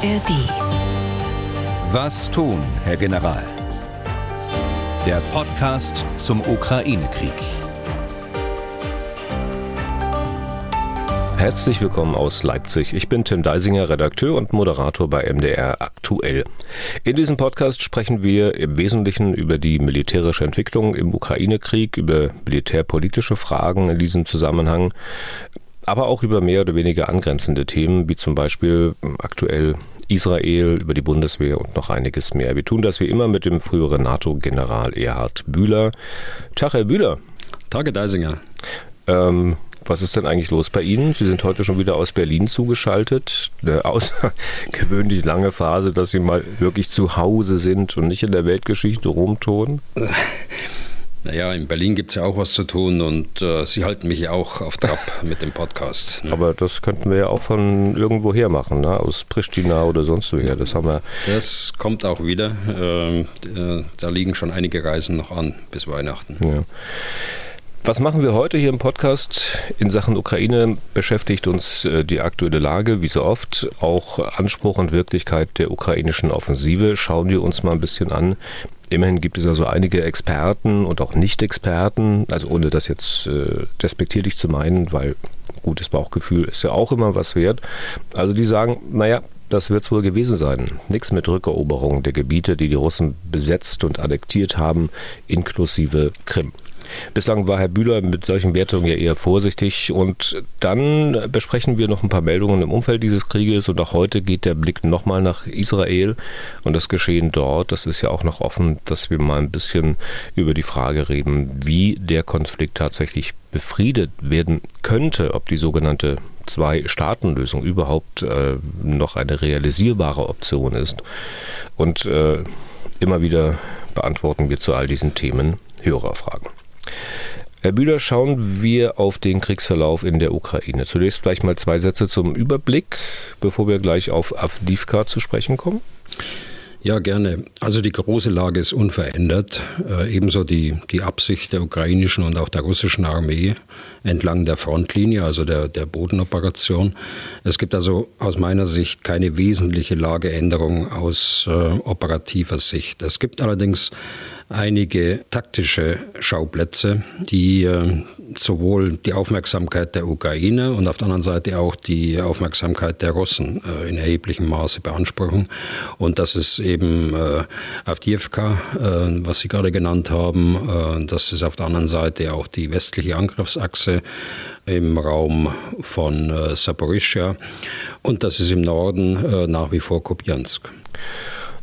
ARD. Was tun, Herr General? Der Podcast zum Ukraine-Krieg. Herzlich willkommen aus Leipzig. Ich bin Tim Deisinger, Redakteur und Moderator bei MDR Aktuell. In diesem Podcast sprechen wir im Wesentlichen über die militärische Entwicklung im Ukraine-Krieg, über militärpolitische Fragen in diesem Zusammenhang, aber auch über mehr oder weniger angrenzende Themen, wie zum Beispiel aktuell Israel, über die Bundeswehr und noch einiges mehr. Wir tun das wie immer mit dem früheren NATO-General Erhard Bühler. Tag, Herr Bühler. Tage Deisinger. Ähm, was ist denn eigentlich los bei Ihnen? Sie sind heute schon wieder aus Berlin zugeschaltet. Eine außergewöhnlich lange Phase, dass Sie mal wirklich zu Hause sind und nicht in der Weltgeschichte rumtun. Naja, in Berlin gibt es ja auch was zu tun und äh, Sie halten mich ja auch auf Trab mit dem Podcast. Ne? Aber das könnten wir ja auch von irgendwo her machen, ne? aus Pristina oder sonst woher. Das haben wir. Das kommt auch wieder. Ähm, äh, da liegen schon einige Reisen noch an bis Weihnachten. Ja. Was machen wir heute hier im Podcast? In Sachen Ukraine beschäftigt uns äh, die aktuelle Lage, wie so oft, auch Anspruch und Wirklichkeit der ukrainischen Offensive. Schauen wir uns mal ein bisschen an. Immerhin gibt es also einige Experten und auch Nicht-Experten, also ohne das jetzt äh, despektierlich zu meinen, weil gutes Bauchgefühl ist ja auch immer was wert. Also die sagen, naja, das wird es wohl gewesen sein. Nichts mit Rückeroberung der Gebiete, die die Russen besetzt und annektiert haben, inklusive Krim. Bislang war Herr Bühler mit solchen Wertungen ja eher vorsichtig und dann besprechen wir noch ein paar Meldungen im Umfeld dieses Krieges und auch heute geht der Blick nochmal nach Israel und das Geschehen dort. Das ist ja auch noch offen, dass wir mal ein bisschen über die Frage reden, wie der Konflikt tatsächlich befriedet werden könnte, ob die sogenannte Zwei-Staaten-Lösung überhaupt äh, noch eine realisierbare Option ist. Und äh, immer wieder beantworten wir zu all diesen Themen Hörerfragen. Herr Bühler, schauen wir auf den Kriegsverlauf in der Ukraine. Zunächst vielleicht mal zwei Sätze zum Überblick, bevor wir gleich auf Avdivka zu sprechen kommen. Ja, gerne. Also die große Lage ist unverändert. Äh, ebenso die, die Absicht der ukrainischen und auch der russischen Armee entlang der Frontlinie, also der, der Bodenoperation. Es gibt also aus meiner Sicht keine wesentliche Lageänderung aus äh, operativer Sicht. Es gibt allerdings einige taktische Schauplätze, die äh, sowohl die Aufmerksamkeit der Ukraine und auf der anderen Seite auch die Aufmerksamkeit der Russen äh, in erheblichem Maße beanspruchen. Und das ist eben äh, Avdiivka, was Sie gerade genannt haben. Das ist auf der anderen Seite auch die westliche Angriffsachse im Raum von äh. Und das ist im Norden nach wie vor Kupiansk.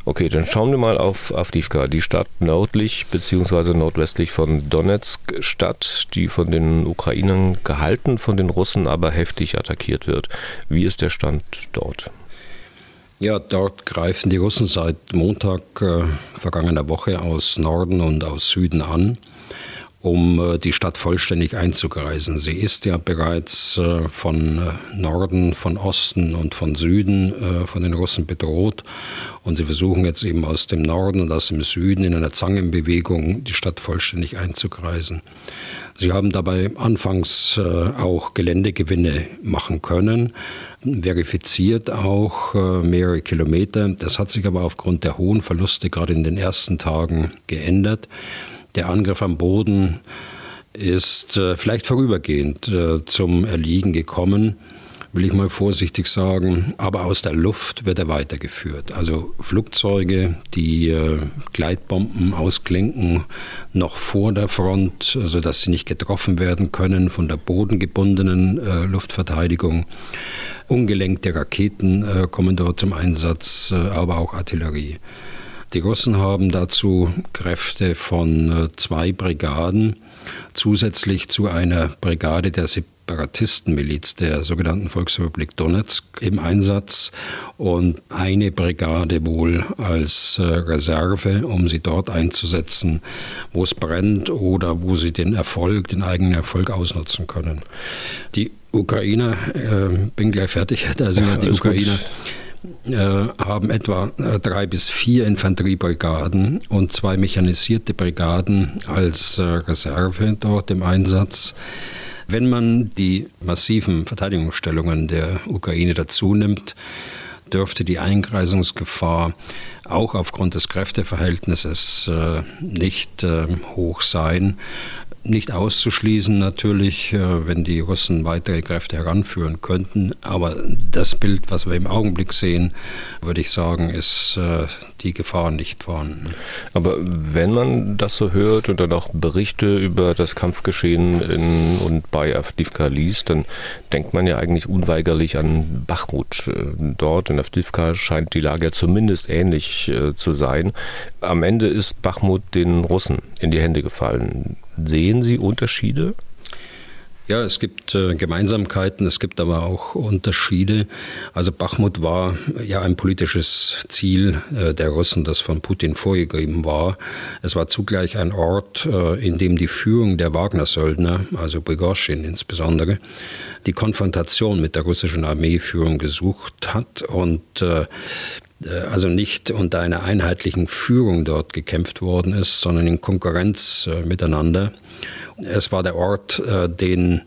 Okay, dann schauen wir mal auf Avdivka, die Stadt nördlich bzw. nordwestlich von Donetsk, Stadt, die von den Ukrainern gehalten, von den Russen aber heftig attackiert wird. Wie ist der Stand dort? Ja, dort greifen die Russen seit Montag äh, vergangener Woche aus Norden und aus Süden an um äh, die Stadt vollständig einzugreisen. Sie ist ja bereits äh, von äh, Norden, von Osten und von Süden von den Russen bedroht. Und sie versuchen jetzt eben aus dem Norden und aus dem Süden in einer Zangenbewegung die Stadt vollständig einzukreisen. Sie haben dabei anfangs auch Geländegewinne machen können, verifiziert auch mehrere Kilometer. Das hat sich aber aufgrund der hohen Verluste gerade in den ersten Tagen geändert. Der Angriff am Boden ist äh, vielleicht vorübergehend äh, zum Erliegen gekommen, will ich mal vorsichtig sagen, aber aus der Luft wird er weitergeführt. Also Flugzeuge, die äh, Gleitbomben ausklinken, noch vor der Front, sodass sie nicht getroffen werden können von der bodengebundenen äh, Luftverteidigung. Ungelenkte Raketen äh, kommen dort zum Einsatz, äh, aber auch Artillerie. Die Russen haben. Dazu Kräfte von äh, zwei Brigaden. Zusätzlich zu einer Brigade der Separatistenmiliz der sogenannten Volksrepublik Donetsk im Einsatz. Und eine Brigade wohl als äh, Reserve, um sie dort einzusetzen, wo es brennt oder wo sie den Erfolg, den eigenen Erfolg ausnutzen können. Die Ukrainer, äh, bin gleich fertig, also die Ukrainer. Gut haben etwa äh, drei bis vier Infanteriebrigaden und zwei mechanisierte Brigaden als äh, Reserve dort im Einsatz. Wenn man die massiven Verteidigungsstellungen der Ukraine dazu nimmt, dürfte die Eingreisungsgefahr auch aufgrund des Kräfteverhältnisses äh, nicht äh, hoch sein nicht auszuschließen natürlich, äh, wenn die Russen weitere Kräfte heranführen könnten. Aber das Bild, was wir im Augenblick sehen, würde ich sagen, ist äh, die Gefahr nicht vorhanden. Aber wenn man das so hört und dann auch Berichte über das Kampfgeschehen in und bei Avdivka liest, dann denkt man ja eigentlich unweigerlich an Bachmut. Äh, dort in Avdivka scheint die Lage zumindest ähnlich zu sein. Am Ende ist Bachmut den Russen in die Hände gefallen. Sehen Sie Unterschiede? Ja, es gibt äh, Gemeinsamkeiten, es gibt aber auch Unterschiede. Also Bachmut war ja ein politisches Ziel äh, der Russen, das von Putin vorgegeben war. Es war zugleich ein Ort, äh, in dem die Führung der Wagner-Söldner, also Prigozhin insbesondere, die Konfrontation mit der russischen Armeeführung gesucht hat und äh, also nicht unter einer einheitlichen Führung dort gekämpft worden ist, sondern in Konkurrenz äh, miteinander. Es war der Ort, äh, den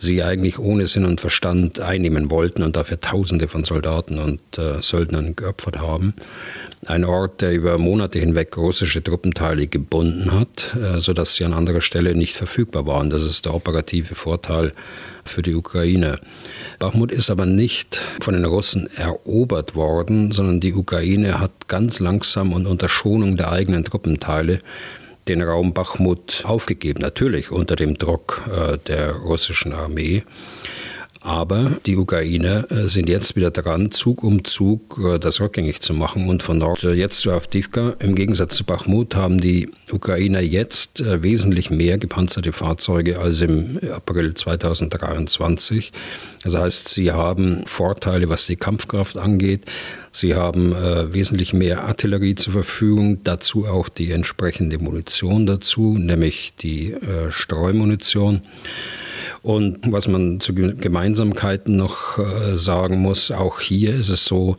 sie eigentlich ohne Sinn und Verstand einnehmen wollten und dafür Tausende von Soldaten und Söldnern geopfert haben. Ein Ort, der über Monate hinweg russische Truppenteile gebunden hat, sodass sie an anderer Stelle nicht verfügbar waren. Das ist der operative Vorteil für die Ukraine. Bachmut ist aber nicht von den Russen erobert worden, sondern die Ukraine hat ganz langsam und unter Schonung der eigenen Truppenteile den Raum Bachmut aufgegeben, natürlich unter dem Druck äh, der russischen Armee. Aber die Ukrainer äh, sind jetzt wieder dran, Zug um Zug äh, das rückgängig zu machen. Und von dort äh, jetzt zu Avdivka, im Gegensatz zu Bachmut, haben die Ukrainer jetzt wesentlich mehr gepanzerte Fahrzeuge als im April 2023. Das heißt, sie haben Vorteile, was die Kampfkraft angeht. Sie haben äh, wesentlich mehr Artillerie zur Verfügung, dazu auch die entsprechende Munition dazu, nämlich die äh, Streumunition. Und was man zu Gemeinsamkeiten noch äh, sagen muss, auch hier ist es so,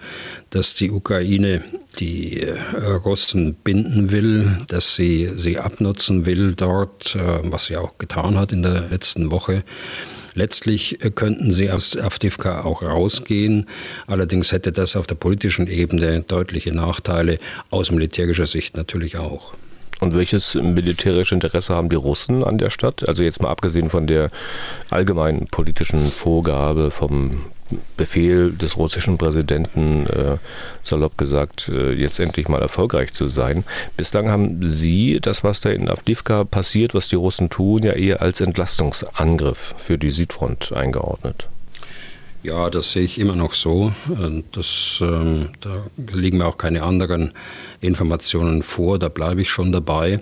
dass die Ukraine die äh, Russen binden will, dass sie sie abnutzen will dort, äh, was sie auch getan hat in der letzten Woche. Letztlich könnten sie aus Avdivka auch rausgehen. Allerdings hätte das auf der politischen Ebene deutliche Nachteile, aus militärischer Sicht natürlich auch. Und welches militärische Interesse haben die Russen an der Stadt? Also jetzt mal abgesehen von der allgemeinen politischen Vorgabe vom Befehl des russischen Präsidenten, äh, salopp gesagt, äh, jetzt endlich mal erfolgreich zu sein. Bislang haben Sie das, was da in Avdivka passiert, was die Russen tun, ja eher als Entlastungsangriff für die Südfront eingeordnet. Ja, das sehe ich immer noch so. Das, ähm, da liegen mir auch keine anderen Informationen vor, da bleibe ich schon dabei.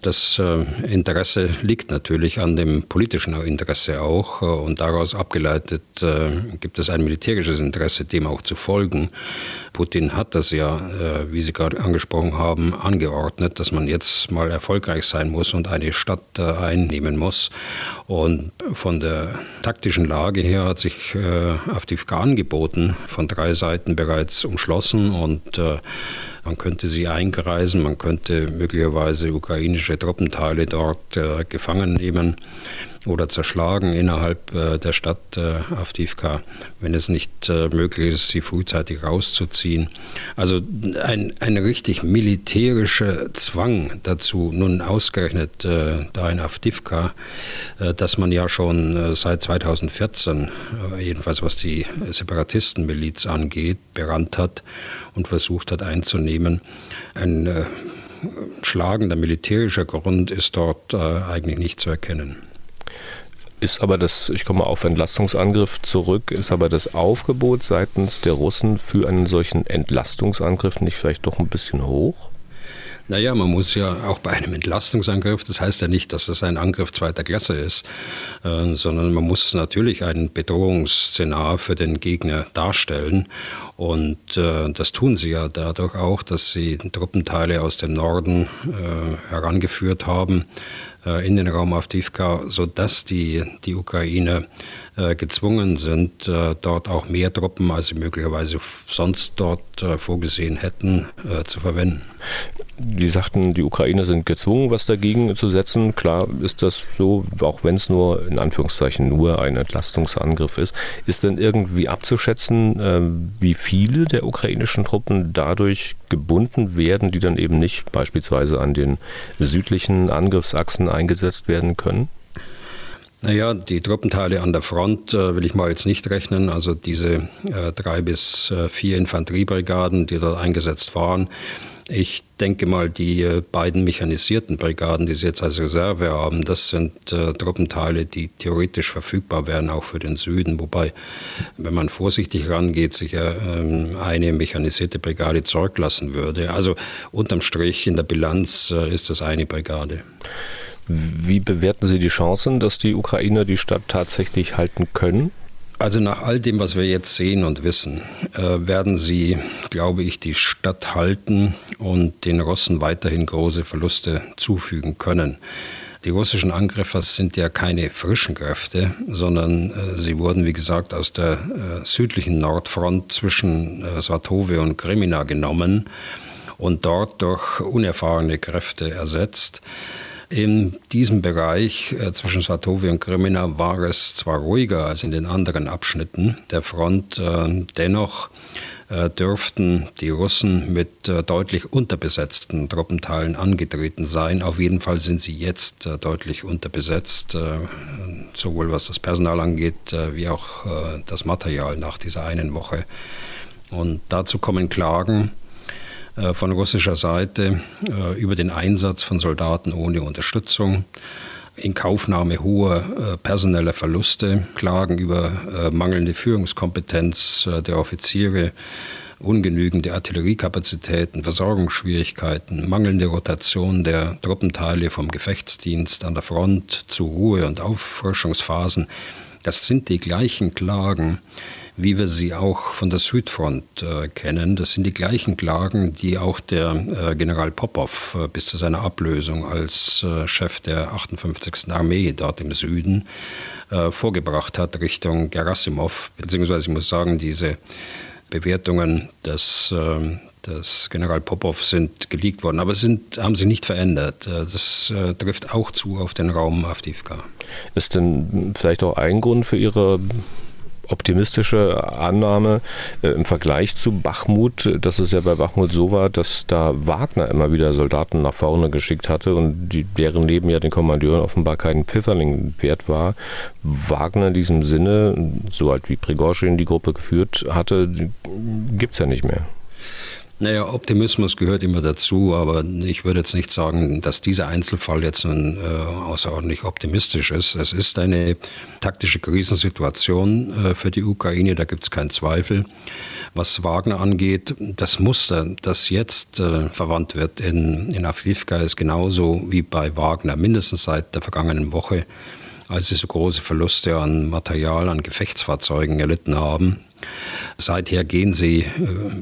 Das äh, Interesse liegt natürlich an dem politischen Interesse auch äh, und daraus abgeleitet äh, gibt es ein militärisches Interesse, dem auch zu folgen. Putin hat das ja, wie Sie gerade angesprochen haben, angeordnet, dass man jetzt mal erfolgreich sein muss und eine Stadt einnehmen muss. Und von der taktischen Lage her hat sich Avdivka angeboten, von drei Seiten bereits umschlossen und man könnte sie eingreisen, man könnte möglicherweise ukrainische Truppenteile dort äh, gefangen nehmen oder zerschlagen innerhalb äh, der Stadt äh, Avdivka, wenn es nicht äh, möglich ist, sie frühzeitig rauszuziehen. Also ein, ein richtig militärischer Zwang dazu, nun ausgerechnet da in Avdivka, dass man ja schon seit 2014, jedenfalls was die Separatistenmiliz angeht, berannt hat und versucht hat einzunehmen. Ein schlagender militärischer Grund ist dort äh, eigentlich nicht zu erkennen. Ist aber das, ich komme auf Entlastungsangriff zurück, ist aber das Aufgebot seitens der Russen für einen solchen Entlastungsangriff nicht vielleicht doch ein bisschen hoch? Naja, man muss ja auch bei einem Entlastungsangriff, das heißt ja nicht, dass es ein Angriff zweiter Klasse ist, äh, sondern man muss natürlich ein Bedrohungsszenar für den Gegner darstellen. Und äh, das tun sie ja dadurch auch, dass sie Truppenteile aus dem Norden äh, herangeführt haben in den Raum Avdivka, sodass die, die Ukrainer äh, gezwungen sind, äh, dort auch mehr Truppen, als sie möglicherweise sonst dort vorgesehen hätten, zu verwenden. Die sagten, die Ukrainer sind gezwungen, was dagegen zu setzen. Klar ist das so, auch wenn es nur in Anführungszeichen nur ein Entlastungsangriff ist. Ist denn irgendwie abzuschätzen, wie viele der ukrainischen Truppen dadurch gebunden werden, die dann eben nicht beispielsweise an den südlichen Angriffsachsen eingesetzt werden können? Naja, die Truppenteile an der Front äh, will ich mal jetzt nicht rechnen. Also diese äh, drei bis äh, vier Infanteriebrigaden, die dort eingesetzt waren. Ich denke mal, die äh, beiden mechanisierten Brigaden, die Sie jetzt als Reserve haben, das sind äh, Truppenteile, die theoretisch verfügbar wären, auch für den Süden. Wobei, wenn man vorsichtig rangeht, sicher ähm, eine mechanisierte Brigade zurücklassen würde. Also unterm Strich in der Bilanz äh, ist das eine Brigade. Wie bewerten Sie die Chancen, dass die Ukrainer die Stadt tatsächlich halten können? Also nach all dem, was wir jetzt sehen und wissen, äh, werden sie, glaube ich, die Stadt halten und den Russen weiterhin große Verluste zufügen können. Die russischen Angriffer sind ja keine frischen Kräfte, sondern äh, sie wurden, wie gesagt, aus der äh, südlichen Nordfront zwischen äh, Svatove und Kremina genommen und dort durch unerfahrene Kräfte ersetzt. In diesem Bereich äh, zwischen Svatovi und Krimina war es zwar ruhiger als in den anderen Abschnitten der Front, äh, dennoch äh, dürften die Russen mit äh, deutlich unterbesetzten Truppenteilen angetreten sein. Auf jeden Fall sind sie jetzt äh, deutlich unterbesetzt, äh, sowohl was das Personal angeht, wie auch das Material nach dieser einen Woche. Und dazu kommen Klagen von russischer Seite äh, über den Einsatz von Soldaten ohne Unterstützung, in Kaufnahme hoher äh, personeller Verluste, Klagen über mangelnde Führungskompetenz der Offiziere, ungenügende Artilleriekapazitäten, Versorgungsschwierigkeiten, mangelnde Rotation der Truppenteile vom Gefechtsdienst an der Front zu Ruhe- und Auffrischungsphasen. Das sind die gleichen Klagen, wie wir sie auch von der Südfront äh, kennen. Das sind die gleichen Klagen, die auch der äh, General Popov äh, bis zu seiner Ablösung als äh, Chef der 58. Armee dort im Süden äh, vorgebracht hat Richtung Gerasimov. Beziehungsweise ich muss sagen, diese Bewertungen des ähm, des General Popov sind geleakt worden, aber sind, haben sich nicht verändert. Äh, das äh, trifft auch zu auf den Raum Avdivka. Ist denn vielleicht auch ein Grund für Ihre optimistische Annahme äh, im Vergleich zu Bachmut, dass es ja bei Bachmut so war, dass da Wagner immer wieder Soldaten nach vorne geschickt hatte und die, deren Leben ja den Kommandeuren offenbar keinen Pfifferling wert war. Wagner in diesem Sinne, so alt wie Prigozhin die Gruppe geführt hatte, gibt es ja nicht mehr. Naja, Optimismus gehört immer dazu, aber ich würde jetzt nicht sagen, dass dieser Einzelfall jetzt nun äh, außerordentlich optimistisch ist. Es ist eine taktische Krisensituation äh, für die Ukraine, da gibt es keinen Zweifel. Was Wagner angeht, das Muster, das jetzt äh, verwandt wird in, in Afrifka, ist genauso wie bei Wagner, mindestens seit der vergangenen Woche, als sie so große Verluste an Material, an Gefechtsfahrzeugen erlitten haben. Seither gehen sie äh,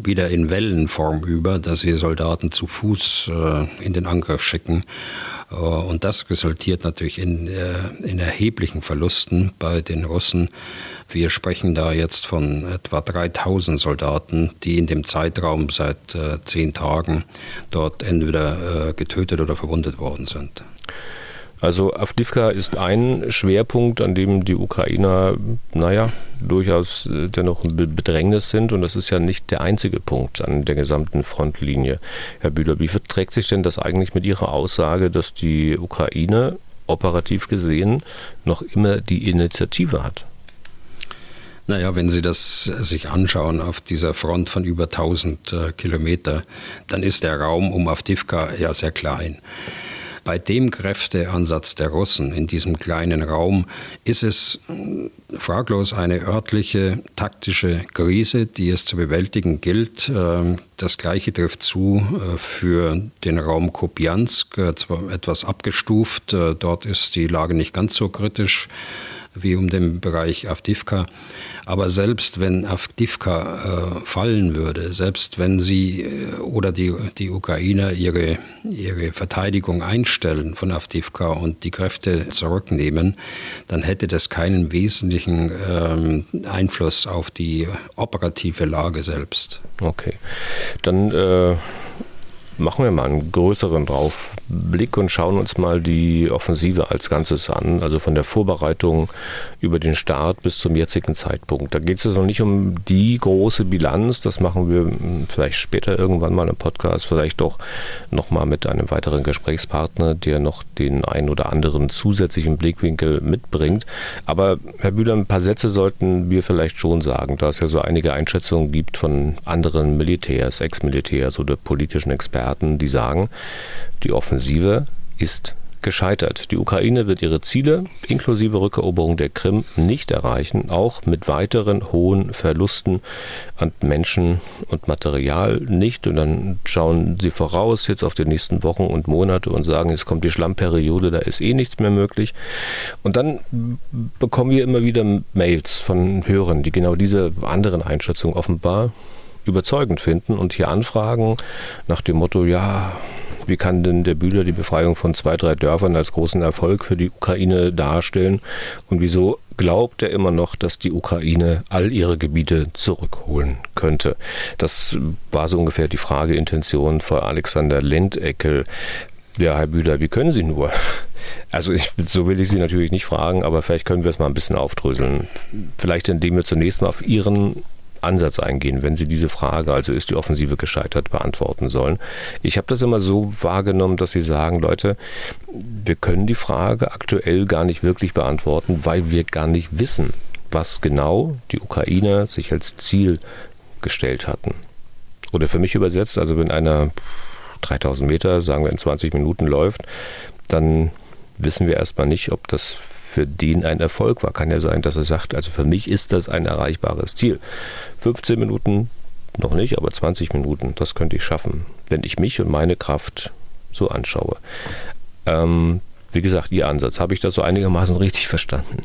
wieder in Wellenform über, dass sie Soldaten zu Fuß äh, in den Angriff schicken. Äh, und das resultiert natürlich in, in erheblichen Verlusten bei den Russen. Wir sprechen da jetzt von etwa 3000 Soldaten, die in dem Zeitraum seit zehn Tagen dort entweder getötet oder verwundet worden sind. Also Avdivka ist ein Schwerpunkt, an dem die Ukrainer, naja, durchaus äh, dennoch ein Bedrängnis sind. Und das ist ja nicht der einzige Punkt an der gesamten Frontlinie. Herr Bühler, wie verträgt sich denn das eigentlich mit Ihrer Aussage, dass die Ukraine operativ gesehen noch immer die Initiative hat? Naja, wenn Sie das sich anschauen auf dieser Front von über 1000 äh, Kilometer, dann ist der Raum um Avdivka ja sehr klein. Bei dem Kräfteansatz der Russen in diesem kleinen Raum ist es äh, fraglos eine örtliche taktische Krise, die es zu bewältigen gilt. Ähm, das Gleiche trifft zu äh, für den Raum Kopiansk, zwar etwas abgestuft. Dort ist die Lage nicht ganz so kritisch wie um den Bereich Avdivka. Aber selbst wenn Avdivka äh, fallen würde, selbst wenn sie äh, oder die, die Ukrainer ihre, ihre Verteidigung einstellen von Avdivka und die Kräfte zurücknehmen, dann hätte das keinen wesentlichen ähm, Einfluss auf die operative Lage selbst. Okay, dann äh, machen wir mal einen größeren Draufblick und schauen uns mal die Offensive als Ganzes an, also von der Vorbereitung über den Start bis zum jetzigen Zeitpunkt. Da geht es noch nicht um die große Bilanz, das machen wir hm, vielleicht später irgendwann mal im Podcast, vielleicht doch nochmal mit einem weiteren Gesprächspartner, der noch den einen oder anderen zusätzlichen Blickwinkel mitbringt. Aber Herr Bühler, ein paar Sätze sollten wir vielleicht schon sagen, da es ja so einige Einschätzungen gibt von anderen Militärs, Ex-Militärs oder politischen Experten, die sagen, die Offensive ist gescheitert. Die Ukraine wird ihre Ziele inklusive Rückeroberung der Krim nicht erreichen, auch mit weiteren hohen Verlusten an Menschen und Material nicht. Und dann schauen sie voraus jetzt auf die nächsten Wochen und Monate und sagen, es kommt die Schlammperiode, da ist eh nichts mehr möglich. Und dann bekommen wir immer wieder Mails von Hörern, die genau diese anderen Einschätzungen offenbar überzeugend finden und hier anfragen nach dem Motto, ja, wie kann denn der Bühler die Befreiung von zwei, drei Dörfern als großen Erfolg für die Ukraine darstellen? Und wieso glaubt er immer noch, dass die Ukraine all ihre Gebiete zurückholen könnte? Das war so ungefähr die Frageintention von Alexander Lendeckel. Ja, Herr Bühler, wie können Sie nur? Also ich, so will ich Sie natürlich nicht fragen, aber vielleicht können wir es mal ein bisschen aufdröseln. Vielleicht indem wir zunächst mal auf Ihren Ansatz eingehen, wenn Sie diese Frage, also ist die Offensive gescheitert, beantworten sollen. Ich habe das immer so wahrgenommen, dass Sie sagen, Leute, wir können die Frage aktuell gar nicht wirklich beantworten, weil wir gar nicht wissen, was genau die Ukrainer sich als Ziel gestellt hatten. Oder für mich übersetzt, also wenn einer 3000 Meter, sagen wir in 20 Minuten läuft, dann wissen wir erstmal nicht, ob das für den ein Erfolg war. Kann ja sein, dass er sagt, also für mich ist das ein erreichbares Ziel. 15 Minuten noch nicht, aber 20 Minuten, das könnte ich schaffen, wenn ich mich und meine Kraft so anschaue. Ähm, wie gesagt, Ihr Ansatz, habe ich das so einigermaßen richtig verstanden?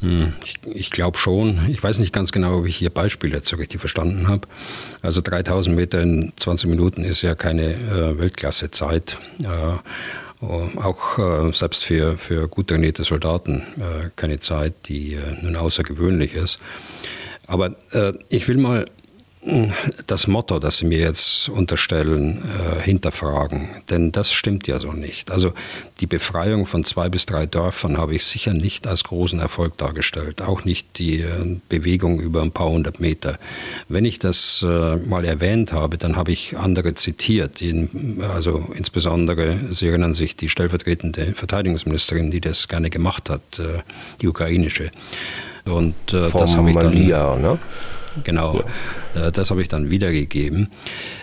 Hm, ich, ich glaube schon. Ich weiß nicht ganz genau, ob ich Ihr Beispiel jetzt so richtig verstanden habe. Also 3000 Meter in 20 Minuten ist ja keine äh, Weltklasse-Zeit. Äh, auch äh, selbst für, für gut trainierte Soldaten äh, keine Zeit, die nun außergewöhnlich ist. Aber ich will mal das Motto, das Sie mir jetzt unterstellen, äh, hinterfragen. Denn das stimmt ja so nicht. Also die Befreiung von zwei bis drei Dörfern habe ich sicher nicht als großen Erfolg dargestellt. Auch nicht die äh, Bewegung über ein paar hundert Meter. Wenn ich das äh, mal erwähnt habe, dann habe ich andere zitiert. In, also insbesondere, Sie erinnern sich, die stellvertretende Verteidigungsministerin, die das gerne gemacht hat, äh, die ukrainische. Und äh, das habe ich dann... Malia, ne? Genau, ja. Äh, das habe ich dann wiedergegeben.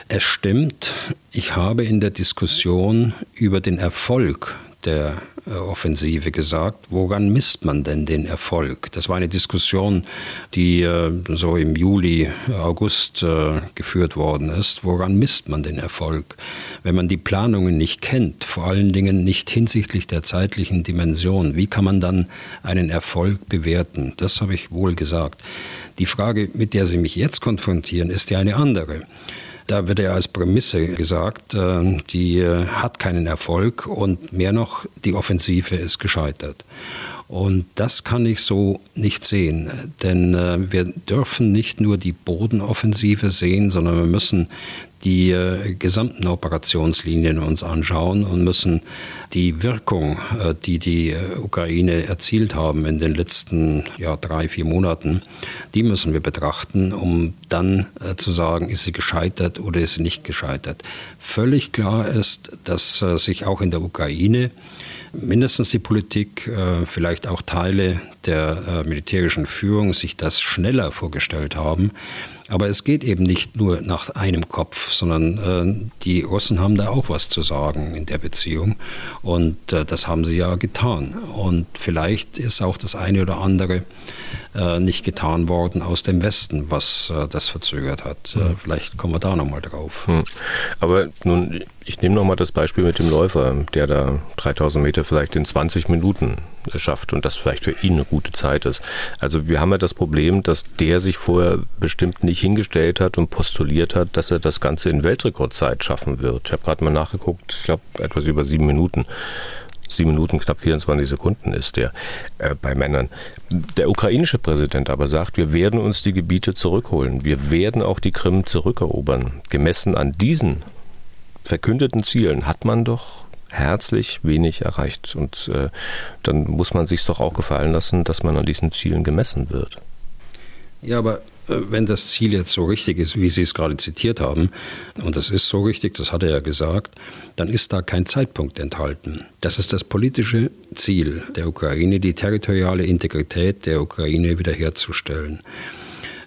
Es stimmt, ich habe in der Diskussion über den Erfolg der äh, Offensive gesagt, woran misst man denn den Erfolg? Das war eine Diskussion, die äh, so im Juli, August geführt worden ist. Woran misst man den Erfolg? Wenn man die Planungen nicht kennt, vor allen Dingen nicht hinsichtlich der zeitlichen Dimension, wie kann man dann einen Erfolg bewerten? Das habe ich wohl gesagt. Die Frage, mit der Sie mich jetzt konfrontieren, ist ja eine andere. Da wird ja als Prämisse gesagt, äh, die äh, hat keinen Erfolg und mehr noch, die Offensive ist gescheitert. Und das kann ich so nicht sehen, denn äh, wir dürfen nicht nur die Bodenoffensive sehen, sondern wir müssen die äh, gesamten Operationslinien uns anschauen und müssen die Wirkung, äh, die die äh, Ukraine erzielt haben in den letzten ja, drei, vier Monaten, die müssen wir betrachten, um dann äh, zu sagen, ist sie gescheitert oder ist sie nicht gescheitert. Völlig klar ist, dass äh, sich auch in der Ukraine mindestens die Politik, äh, vielleicht auch Teile der militärischen Führung sich das schneller vorgestellt haben, aber es geht eben nicht nur nach einem Kopf, sondern äh, die Russen haben da auch was zu sagen in der Beziehung. Und äh, das haben sie ja getan. Und vielleicht ist auch das eine oder andere äh, nicht getan worden aus dem Westen, was äh, das verzögert hat. Mhm. Vielleicht kommen wir da nochmal drauf. Mhm. Aber nun, ich nehme nochmal das Beispiel mit dem Läufer, der da 3000 Meter vielleicht in 20 Minuten schafft und das vielleicht für ihn eine gute Zeit ist. Also wir haben ja das Problem, dass der sich vorher bestimmt nicht hingestellt hat und postuliert hat, dass er das Ganze in Weltrekordzeit schaffen wird. Ich habe gerade mal nachgeguckt, ich glaube etwas über sieben Minuten. Sieben Minuten, knapp 24 Sekunden ist der äh, bei Männern. Der ukrainische Präsident aber sagt, wir werden uns die Gebiete zurückholen. Wir werden auch die Krim zurückerobern. Gemessen an diesen verkündeten Zielen hat man doch herzlich wenig erreicht. Und äh, dann muss man sich doch auch gefallen lassen, dass man an diesen Zielen gemessen wird. Ja, aber wenn das Ziel jetzt so richtig ist, wie Sie es gerade zitiert haben, und das ist so richtig, das hat er ja gesagt, dann ist da kein Zeitpunkt enthalten. Das ist das politische Ziel der Ukraine, die territoriale Integrität der Ukraine wiederherzustellen.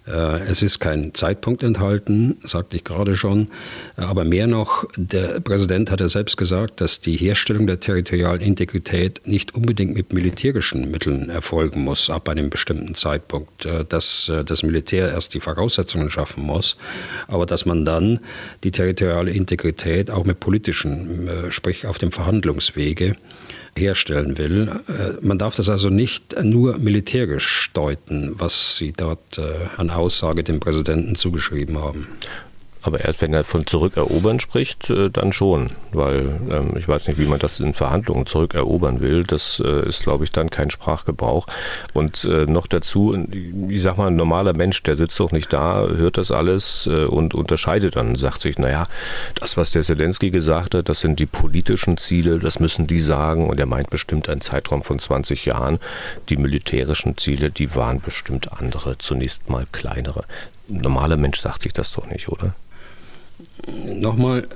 Äh, es ist kein Zeitpunkt enthalten, sagte ich gerade schon. Aber mehr noch, der Präsident hat ja selbst gesagt, dass die Herstellung der territorialen Integrität nicht unbedingt mit militärischen Mitteln erfolgen muss, ab einem bestimmten Zeitpunkt. Äh, dass äh, das Militär erst die Voraussetzungen schaffen muss, aber dass man dann die territoriale Integrität auch mit politischen, sprich auf dem Verhandlungswege, herstellen will. Äh, man darf das also nicht nur militärisch deuten, was Sie dort äh, an Aussage dem Präsidenten zugeschrieben haben. Aber erst wenn er von zurückerobern spricht, äh, dann schon, weil ähm, ich weiß nicht, wie man das in Verhandlungen zurückerobern will. Das äh, ist, glaube ich, dann kein Sprachgebrauch. Und äh, noch dazu, ich sag mal, ein normaler Mensch, der sitzt doch nicht da, hört das alles äh, und unterscheidet dann, sagt sich, naja, das, was der Zelensky gesagt hat, das sind die politischen Ziele, das müssen die sagen. Und er meint bestimmt einen Zeitraum von 20 Jahren. Die militärischen Ziele, die waren bestimmt andere, zunächst mal kleinere. Ein normaler Mensch sagt sich das doch nicht, oder? Nochmal,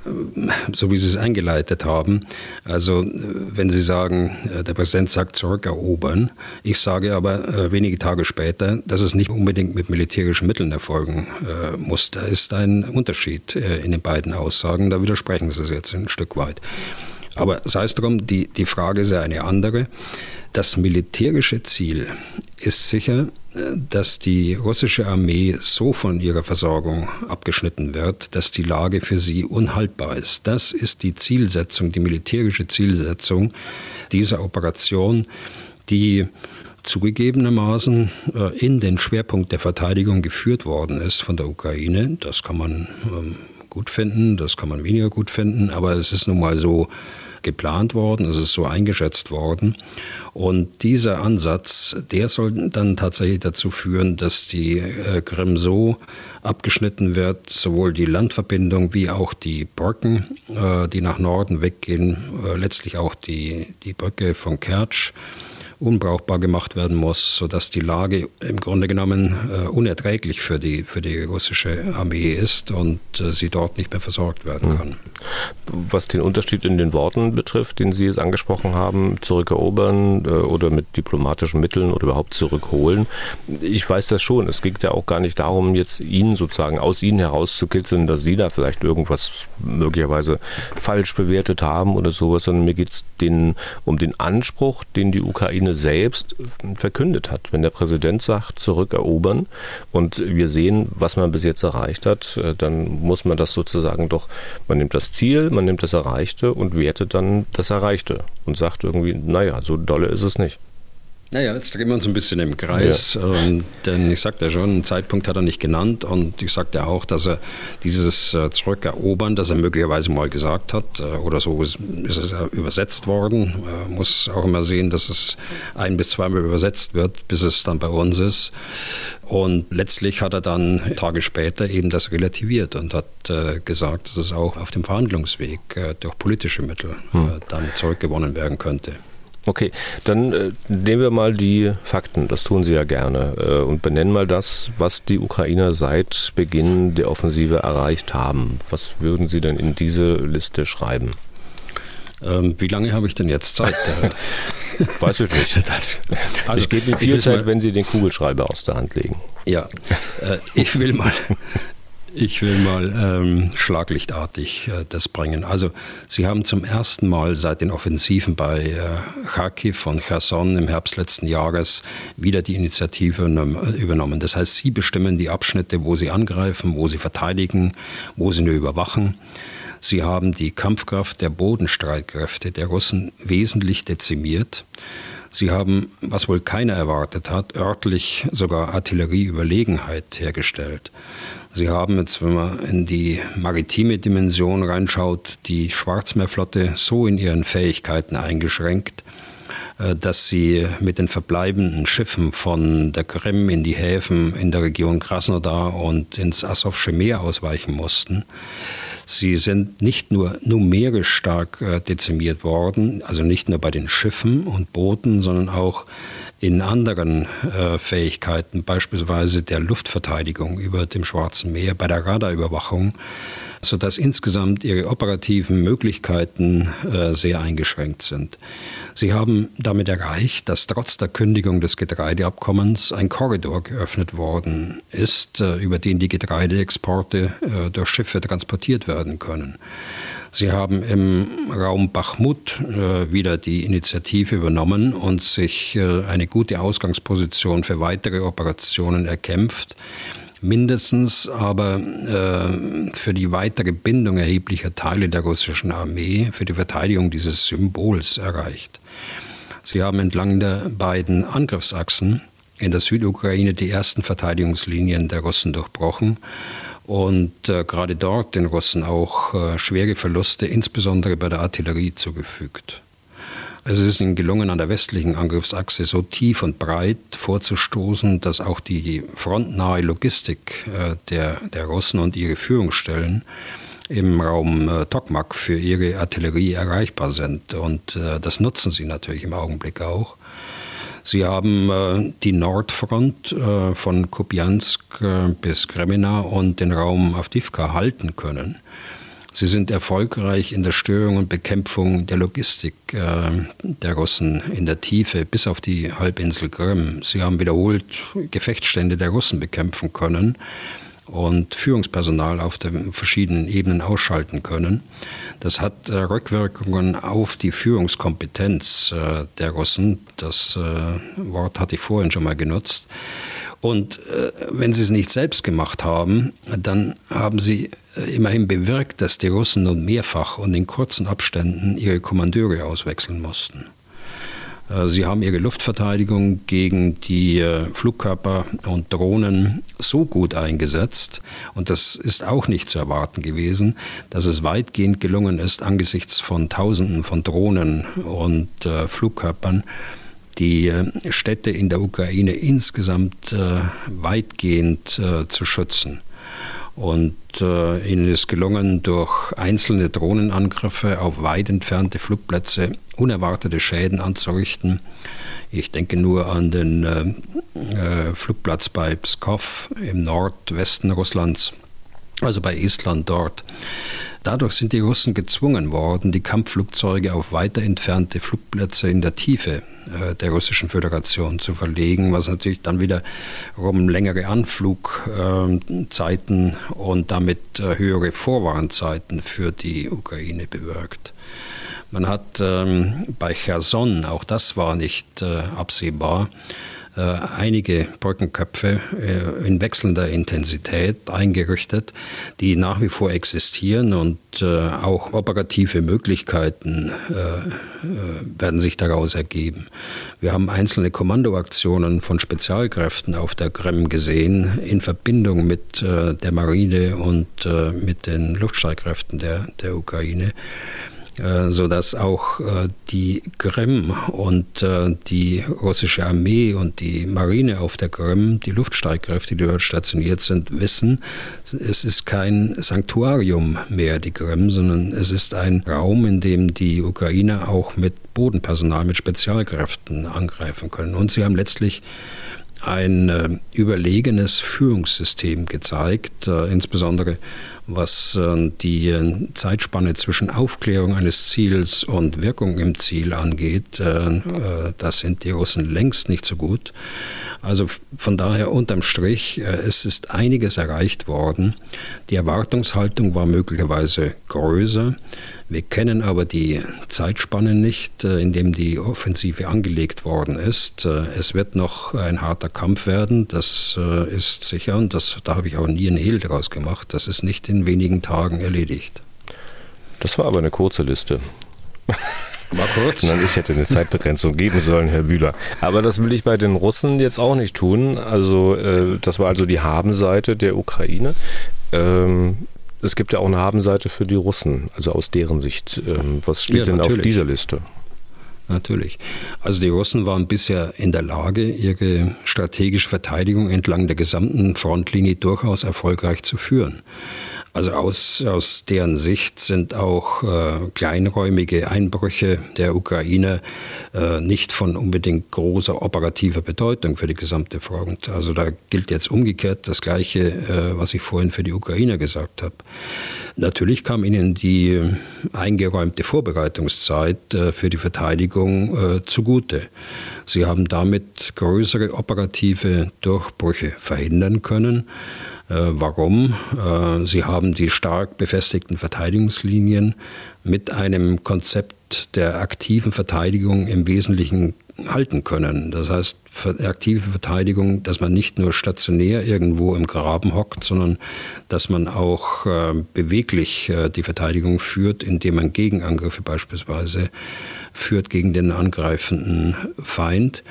so wie Sie es eingeleitet haben, also wenn Sie sagen, äh, der Präsident sagt zurückerobern, ich sage aber äh, wenige Tage später, dass es nicht unbedingt mit militärischen Mitteln erfolgen äh, muss. Da ist ein Unterschied in den beiden Aussagen, da widersprechen Sie jetzt ein Stück weit. Aber sei es drum, die, die Frage ist ja eine andere. Das militärische Ziel ist sicher, dass die russische Armee so von ihrer Versorgung abgeschnitten wird, dass die Lage für sie unhaltbar ist. Das ist die Zielsetzung, die militärische Zielsetzung dieser Operation, die zugegebenermaßen äh, in den Schwerpunkt der Verteidigung geführt worden ist von der Ukraine. Das kann man ähm, gut finden, das kann man weniger gut finden, aber es ist nun mal so geplant worden, es ist so eingeschätzt worden. Und dieser Ansatz, der soll dann tatsächlich dazu führen, dass die äh, Krim so abgeschnitten wird, sowohl die Landverbindung wie auch die Brücken, äh, die nach Norden weggehen, äh, letztlich auch die, die Brücke von Kertsch unbrauchbar gemacht werden muss, sodass die Lage im Grunde genommen äh, unerträglich für die, für die russische Armee ist und äh, sie dort nicht mehr versorgt werden hm. kann. Was den Unterschied in den Worten betrifft, den Sie jetzt angesprochen haben, zurückerobern äh, oder mit diplomatischen Mitteln oder überhaupt zurückholen, ich weiß das schon. Es geht ja auch gar nicht darum, jetzt Ihnen sozusagen aus Ihnen herauszukitzeln, dass Sie da vielleicht irgendwas möglicherweise falsch bewertet haben oder sowas, sondern mir geht es um den Anspruch, den die Ukraine Ukraine selbst verkündet hat. Wenn der Präsident sagt, zurückerobern und wir sehen, was man bis jetzt erreicht hat, äh, dann muss man das sozusagen doch, man nimmt das Ziel, man nimmt das Erreichte und wertet dann das Erreichte und sagt irgendwie, naja, so dolle ist es nicht. Naja, jetzt drehen wir uns ein bisschen im Kreis, ja. ähm, denn ich sagte ja schon, einen Zeitpunkt hat er nicht genannt und ich sagte auch, dass er dieses äh, Zurückerobern, das er möglicherweise mal gesagt hat, äh, oder so ist, ist es übersetzt worden, äh, muss auch immer sehen, dass es ein- bis zweimal übersetzt wird, bis es dann bei uns ist. Und letztlich hat er dann Tage später eben das relativiert und hat äh, gesagt, dass es auch auf dem Verhandlungsweg äh, durch politische Mittel hm. Äh, dann zurückgewonnen werden könnte. Okay, dann äh, nehmen wir mal die Fakten, das tun Sie ja gerne, äh, und benennen mal das, was die Ukrainer seit Beginn der Offensive erreicht haben. Was würden Sie denn in diese Liste schreiben? Ähm, wie lange habe ich denn jetzt Zeit? Weiß ich nicht. Das, also, ich gebe Ihnen viel Zeit, mal, wenn Sie den Kugelschreiber aus der Hand legen. Ja, äh, ich will mal Ich will mal ähm, schlaglichtartig äh, das bringen. Also Sie haben zum ersten Mal seit den Offensiven bei äh, Kharkiv und Cherson im Herbst letzten Jahres wieder die Initiative übernommen. Das heißt, Sie bestimmen die Abschnitte, wo Sie angreifen, wo Sie verteidigen, wo Sie nur überwachen. Sie haben die Kampfkraft der Bodenstreitkräfte der Russen wesentlich dezimiert. Sie haben, was wohl keiner erwartet hat, örtlich sogar Artillerieüberlegenheit hergestellt. Sie haben jetzt, wenn man in die maritime Dimension reinschaut, die Schwarzmeerflotte so in ihren Fähigkeiten eingeschränkt, äh, dass sie mit den verbleibenden Schiffen von der Krim in die Häfen in der Region Krasnodar und ins Asowsche Meer ausweichen mussten. Sie sind nicht nur numerisch stark äh, dezimiert worden, also nicht nur bei den Schiffen und Booten, sondern auch in anderen äh, Fähigkeiten, beispielsweise der Luftverteidigung über dem Schwarzen Meer, bei der Radarüberwachung, sodass insgesamt ihre operativen Möglichkeiten äh, sehr eingeschränkt sind. Sie haben damit erreicht, dass trotz der Kündigung des Getreideabkommens ein Korridor geöffnet worden ist, äh, über den die Getreideexporte äh, durch Schiffe transportiert werden können. Sie haben im Raum Bachmut äh, wieder die Initiative übernommen und sich äh, eine gute Ausgangsposition für weitere Operationen erkämpft. Mindestens aber äh, für die weitere Bindung erheblicher Teile der russischen Armee, für die Verteidigung dieses Symbols erreicht. Sie haben entlang der beiden Angriffsachsen in der Südukraine die ersten Verteidigungslinien der Russen durchbrochen und äh, gerade dort den Russen auch äh, schwere Verluste, insbesondere bei der Artillerie, zugefügt. Es ist ihnen gelungen, an der westlichen Angriffsachse so tief und breit vorzustoßen, dass auch die frontnahe Logistik äh, der, der Russen und ihre Führungsstellen im Raum äh, Tokmak für ihre Artillerie erreichbar sind. Und äh, das nutzen sie natürlich im Augenblick auch. Sie haben äh, die Nordfront äh, von Kupiansk äh, bis Kremina und den Raum Avdivka halten können. Sie sind erfolgreich in der Störung und Bekämpfung der Logistik äh, der Russen in der Tiefe bis auf die Halbinsel Krim. Sie haben wiederholt Gefechtsstände der Russen bekämpfen können und Führungspersonal auf den verschiedenen Ebenen ausschalten können. Das hat äh, Rückwirkungen auf die Führungskompetenz äh, der Russen. Das äh, Wort hatte ich vorhin schon mal genutzt. Und äh, wenn sie es nicht selbst gemacht haben, dann haben sie äh, immerhin bewirkt, dass die Russen nun mehrfach und in kurzen Abständen ihre Kommandeure auswechseln mussten. Äh, sie haben ihre Luftverteidigung gegen die äh, Flugkörper und Drohnen so gut eingesetzt, und das ist auch nicht zu erwarten gewesen, dass es weitgehend gelungen ist, angesichts von Tausenden von Drohnen und äh, Flugkörpern, die Städte in der Ukraine insgesamt weitgehend zu schützen. Und äh, ihnen ist gelungen, durch einzelne Drohnenangriffe auf weit entfernte Flugplätze unerwartete Schäden anzurichten. Ich denke nur an den äh, äh, Flugplatz bei Pskov im Nordwesten Russlands, also bei Estland dort. Dadurch sind die Russen gezwungen worden, die Kampfflugzeuge auf weiter entfernte Flugplätze in der Tiefe äh, der Russischen Föderation zu verlegen, was natürlich dann wiederum längere Anflugzeiten und damit äh, höhere Vorwarnzeiten für die Ukraine bewirkt. Man hat ähm, bei Cherson, auch das war nicht äh, absehbar, äh, einige Brückenköpfe äh, in wechselnder Intensität eingerichtet, die nach wie vor existieren und äh, auch operative Möglichkeiten werden sich daraus ergeben. Wir haben einzelne Kommandoaktionen von Spezialkräften auf der Krim gesehen in Verbindung mit der Marine und mit den Luftstreitkräften der, der Ukraine. Äh, so dass auch äh, die Krim und äh, die russische Armee und die Marine auf der Krim, die Luftstreitkräfte, die dort stationiert sind, wissen, es ist kein Sanktuarium mehr, die Krim, sondern es ist ein Raum, in dem die Ukrainer auch mit Bodenpersonal, mit Spezialkräften angreifen können. Und sie haben letztlich ein überlegenes Führungssystem gezeigt, insbesondere was äh, die äh, Zeitspanne zwischen Aufklärung eines Ziels und Wirkung im Ziel angeht, äh, da sind die Russen längst nicht so gut. Also von daher unterm Strich, es ist einiges erreicht worden. Die Erwartungshaltung war möglicherweise größer. Wir kennen aber die Zeitspanne nicht, in dem die Offensive angelegt worden ist. Es wird noch ein harter Kampf werden, das ist sicher und das, da habe ich auch nie ein Hehl draus gemacht. Das ist nicht in wenigen Tagen erledigt. Das war aber eine kurze Liste. War kurz. Nein, ich hätte eine Zeitbegrenzung geben sollen, Herr Bühler. Aber das will ich bei den Russen jetzt auch nicht tun. Also, äh, das war also die Habenseite der Ukraine. Ähm, es gibt ja auch eine Habenseite für die Russen, also aus deren Sicht. Ähm, was steht ja, denn auf dieser Liste? Natürlich. Also die Russen waren bisher in der Lage, ihre strategische Verteidigung entlang der gesamten Frontlinie durchaus erfolgreich zu führen. Also aus, aus deren Sicht sind auch äh, kleinräumige Einbrüche der Ukraine äh, nicht von unbedingt großer operativer Bedeutung für die gesamte Front. Also da gilt jetzt umgekehrt das Gleiche, äh, was ich vorhin für die Ukrainer gesagt habe. Natürlich kam ihnen die eingeräumte Vorbereitungszeit äh, für die Verteidigung äh, zugute. Sie haben damit größere operative Durchbrüche verhindern können. Äh, warum? Äh, sie haben die stark befestigten Verteidigungslinien mit einem Konzept der aktiven Verteidigung im Wesentlichen halten können. Das heißt, aktive Verteidigung, dass man nicht nur stationär irgendwo im Graben hockt, sondern dass man auch äh, beweglich äh, die Verteidigung führt, indem man Gegenangriffe beispielsweise führt gegen den angreifenden Feind.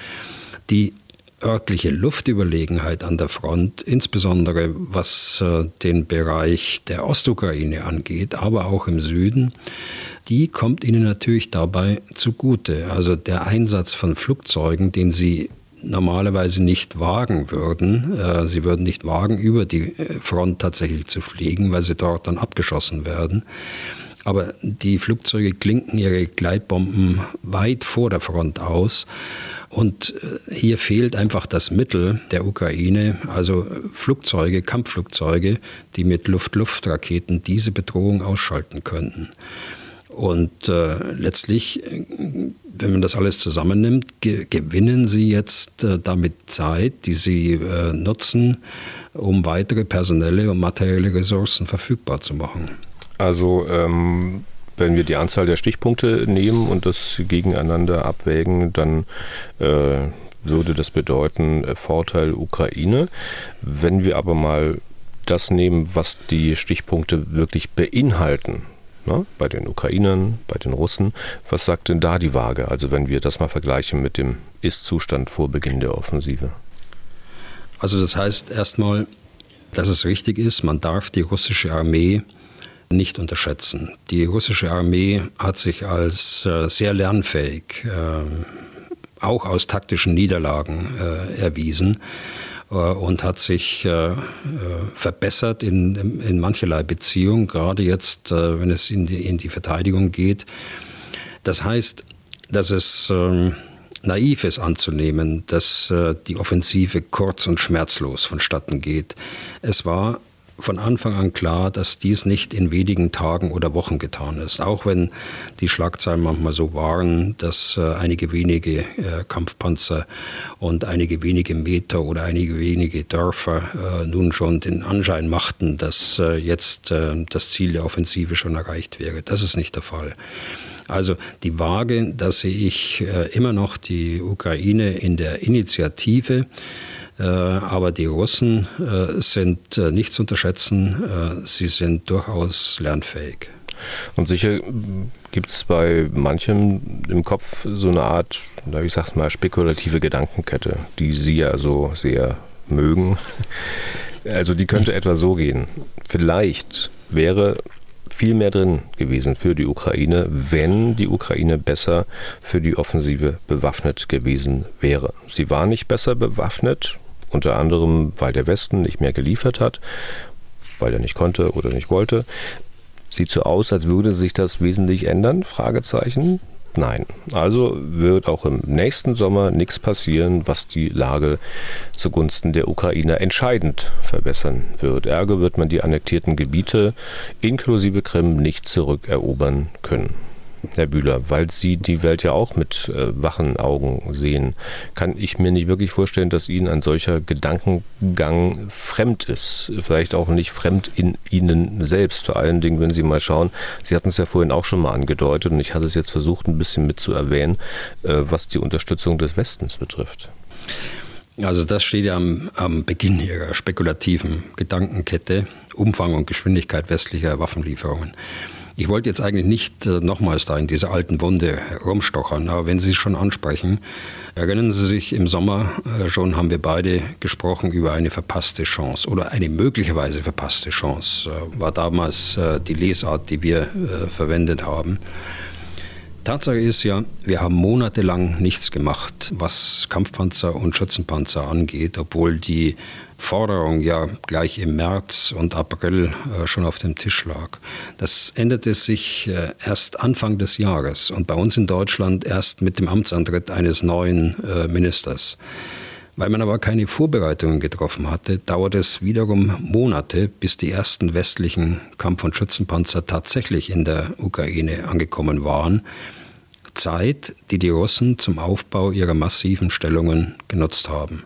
Die örtliche Luftüberlegenheit an der Front, insbesondere was äh, den Bereich der Ostukraine angeht, aber auch im Süden, die kommt ihnen natürlich dabei zugute. Also der Einsatz von Flugzeugen, den sie normalerweise nicht wagen würden. Äh, sie würden nicht wagen, über die äh, Front tatsächlich zu fliegen, weil sie dort dann abgeschossen werden. Aber die Flugzeuge klinken ihre Gleitbomben weit vor der Front aus. Und äh, hier fehlt einfach das Mittel der Ukraine, also Flugzeuge, Kampfflugzeuge, die mit Luft-Luft-Raketen diese Bedrohung ausschalten könnten. Und äh, letztlich, wenn man das alles zusammennimmt, ge gewinnen sie jetzt äh, damit Zeit, die sie äh, nutzen, um weitere personelle und materielle Ressourcen verfügbar zu machen. Also ähm, wenn wir die Anzahl der Stichpunkte nehmen und das gegeneinander abwägen, dann äh, würde das bedeuten äh, Vorteil Ukraine. Wenn wir aber mal das nehmen, was die Stichpunkte wirklich beinhalten, ne, bei den Ukrainern, bei den Russen, was sagt denn da die Waage? Also wenn wir das mal vergleichen mit dem Ist-Zustand vor Beginn der Offensive. Also das heißt erstmal, dass es richtig ist, man darf die russische Armee nicht unterschätzen. Die russische Armee hat sich als äh, sehr lernfähig, äh, auch aus taktischen Niederlagen äh, erwiesen und hat sich verbessert in, in mancherlei Beziehung, gerade jetzt, wenn es in die, in die Verteidigung geht. Das heißt, dass es ähm, naiv ist anzunehmen, dass die Offensive kurz und schmerzlos vonstatten geht. Es war von Anfang an klar, dass dies nicht in wenigen Tagen oder Wochen getan ist. Auch wenn die Schlagzeilen manchmal so waren, dass äh, einige wenige äh, Kampfpanzer und einige wenige Meter oder einige wenige Dörfer äh, nun schon den Anschein machten, dass jetzt das Ziel der Offensive schon erreicht wäre. Das ist nicht der Fall. Also die Waage, da sehe ich immer noch die Ukraine in der Initiative. Äh, aber die Russen äh, sind äh, nicht zu unterschätzen. Sie sind durchaus lernfähig. Und sicher gibt es bei manchem im Kopf so eine Art, ich sag's mal, spekulative Gedankenkette, die Sie ja so sehr mögen. Also die könnte etwa so gehen. Vielleicht wäre viel mehr drin gewesen für die Ukraine, wenn die Ukraine besser für die Offensive bewaffnet gewesen wäre. Sie war nicht besser bewaffnet, unter anderem, weil der Westen nicht mehr geliefert hat, weil er nicht konnte oder nicht wollte. Sieht so aus, als würde sich das wesentlich ändern? Fragezeichen. nein. Also wird auch im nächsten Sommer nichts passieren, was die Lage zugunsten der Ukrainer entscheidend verbessern wird. Ergo wird man die annektierten Gebiete inklusive Krim nicht zurückerobern können. Herr Bühler, weil Sie die Welt ja auch mit äh, wachen Augen sehen, kann ich mir nicht wirklich vorstellen, dass Ihnen ein solcher Gedankengang fremd ist. Vielleicht auch nicht fremd in Ihnen selbst. Vor allen Dingen, wenn Sie mal schauen, Sie hatten es ja vorhin auch schon mal angedeutet und ich hatte es jetzt versucht, ein bisschen mit zu erwähnen, äh, was die Unterstützung des Westens betrifft. Also das steht ja am, am Beginn Ihrer spekulativen Gedankenkette, Umfang und Geschwindigkeit westlicher Waffenlieferungen. Ich wollte jetzt eigentlich nicht äh, nochmals da in diese alten Wunde rumstochern, aber wenn Sie es schon ansprechen, erinnern Sie sich, im Sommer äh, schon haben wir beide gesprochen über eine verpasste Chance oder eine möglicherweise verpasste Chance, äh, war damals die Lesart, die wir verwendet haben. Tatsache ist ja, wir haben monatelang nichts gemacht, was Kampfpanzer und Schützenpanzer angeht, obwohl die Forderung ja gleich im März und April äh, schon auf dem Tisch lag. Das änderte sich äh, erst Anfang des Jahres und bei uns in Deutschland erst mit dem Amtsantritt eines neuen äh, Ministers. Weil man aber keine Vorbereitungen getroffen hatte, dauerte es wiederum Monate, bis die ersten westlichen Kampf- und Schützenpanzer tatsächlich in der Ukraine angekommen waren. Zeit, die die Russen zum Aufbau ihrer massiven Stellungen genutzt haben.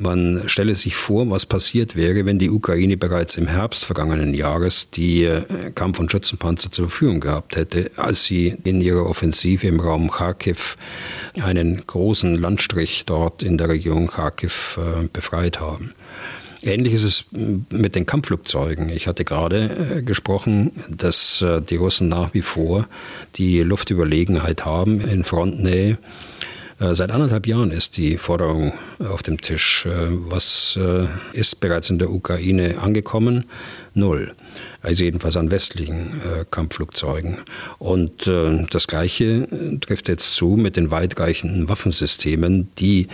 Man stelle sich vor, was passiert wäre, wenn die Ukraine bereits im Herbst vergangenen Jahres die äh, Kampf- und Schützenpanzer zur Verfügung gehabt hätte, als sie in ihrer Offensive im Raum Kharkiv einen großen Landstrich dort in der Region Kharkiv äh, befreit haben. Ähnlich ist es mit den Kampfflugzeugen. Ich hatte gerade äh, gesprochen, dass die Russen nach wie vor die Luftüberlegenheit haben in Frontnähe. Äh, seit anderthalb Jahren ist die Forderung auf dem Tisch. Äh, was äh, ist bereits in der Ukraine angekommen? Null. Also jedenfalls an westlichen Kampfflugzeugen. Und das Gleiche trifft jetzt zu mit den weitreichenden Waffensystemen, die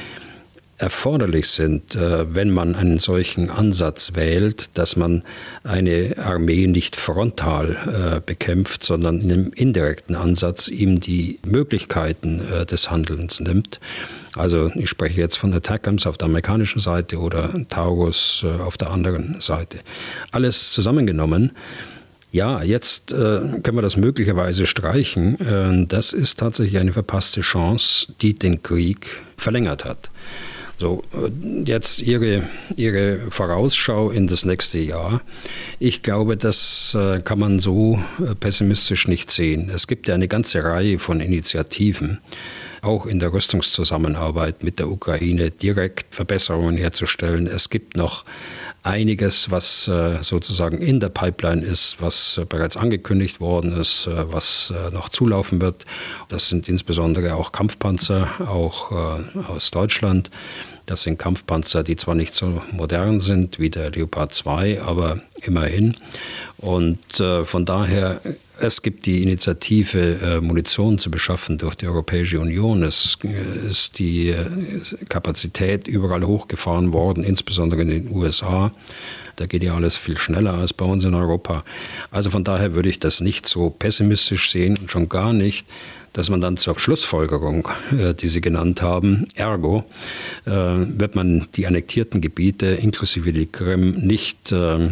erforderlich sind, äh, wenn man einen solchen Ansatz wählt, dass man eine Armee nicht frontal äh, bekämpft, sondern in einem indirekten Ansatz ihm die Möglichkeiten äh, des Handelns nimmt. Also ich spreche jetzt von Attackams auf der amerikanischen Seite oder Taurus auf der anderen Seite. Alles zusammengenommen. Ja, jetzt äh, können wir das möglicherweise streichen. Äh, das ist tatsächlich eine verpasste Chance, die den Krieg verlängert hat. So, äh, jetzt Ihre, Ihre Vorausschau in das nächste Jahr. Ich glaube, das äh, kann man so äh, pessimistisch nicht sehen. Es gibt ja eine ganze Reihe von Initiativen, auch in der Rüstungszusammenarbeit mit der Ukraine direkt Verbesserungen herzustellen. Es gibt noch einiges, was sozusagen in der Pipeline ist, was bereits angekündigt worden ist, was noch zulaufen wird. Das sind insbesondere auch Kampfpanzer, auch aus Deutschland. Das sind Kampfpanzer, die zwar nicht so modern sind wie der Leopard 2, aber immerhin. Und äh, von daher, es gibt die Initiative, äh, Munition zu beschaffen durch die Europäische Union. Es äh, ist die äh, Kapazität überall hochgefahren worden, insbesondere in den USA. Da geht ja alles viel schneller als bei uns in Europa. Also von daher würde ich das nicht so pessimistisch sehen und schon gar nicht, dass man dann zur Schlussfolgerung, äh, die Sie genannt haben, ergo, äh, wird man die annektierten Gebiete inklusive die Krim nicht äh,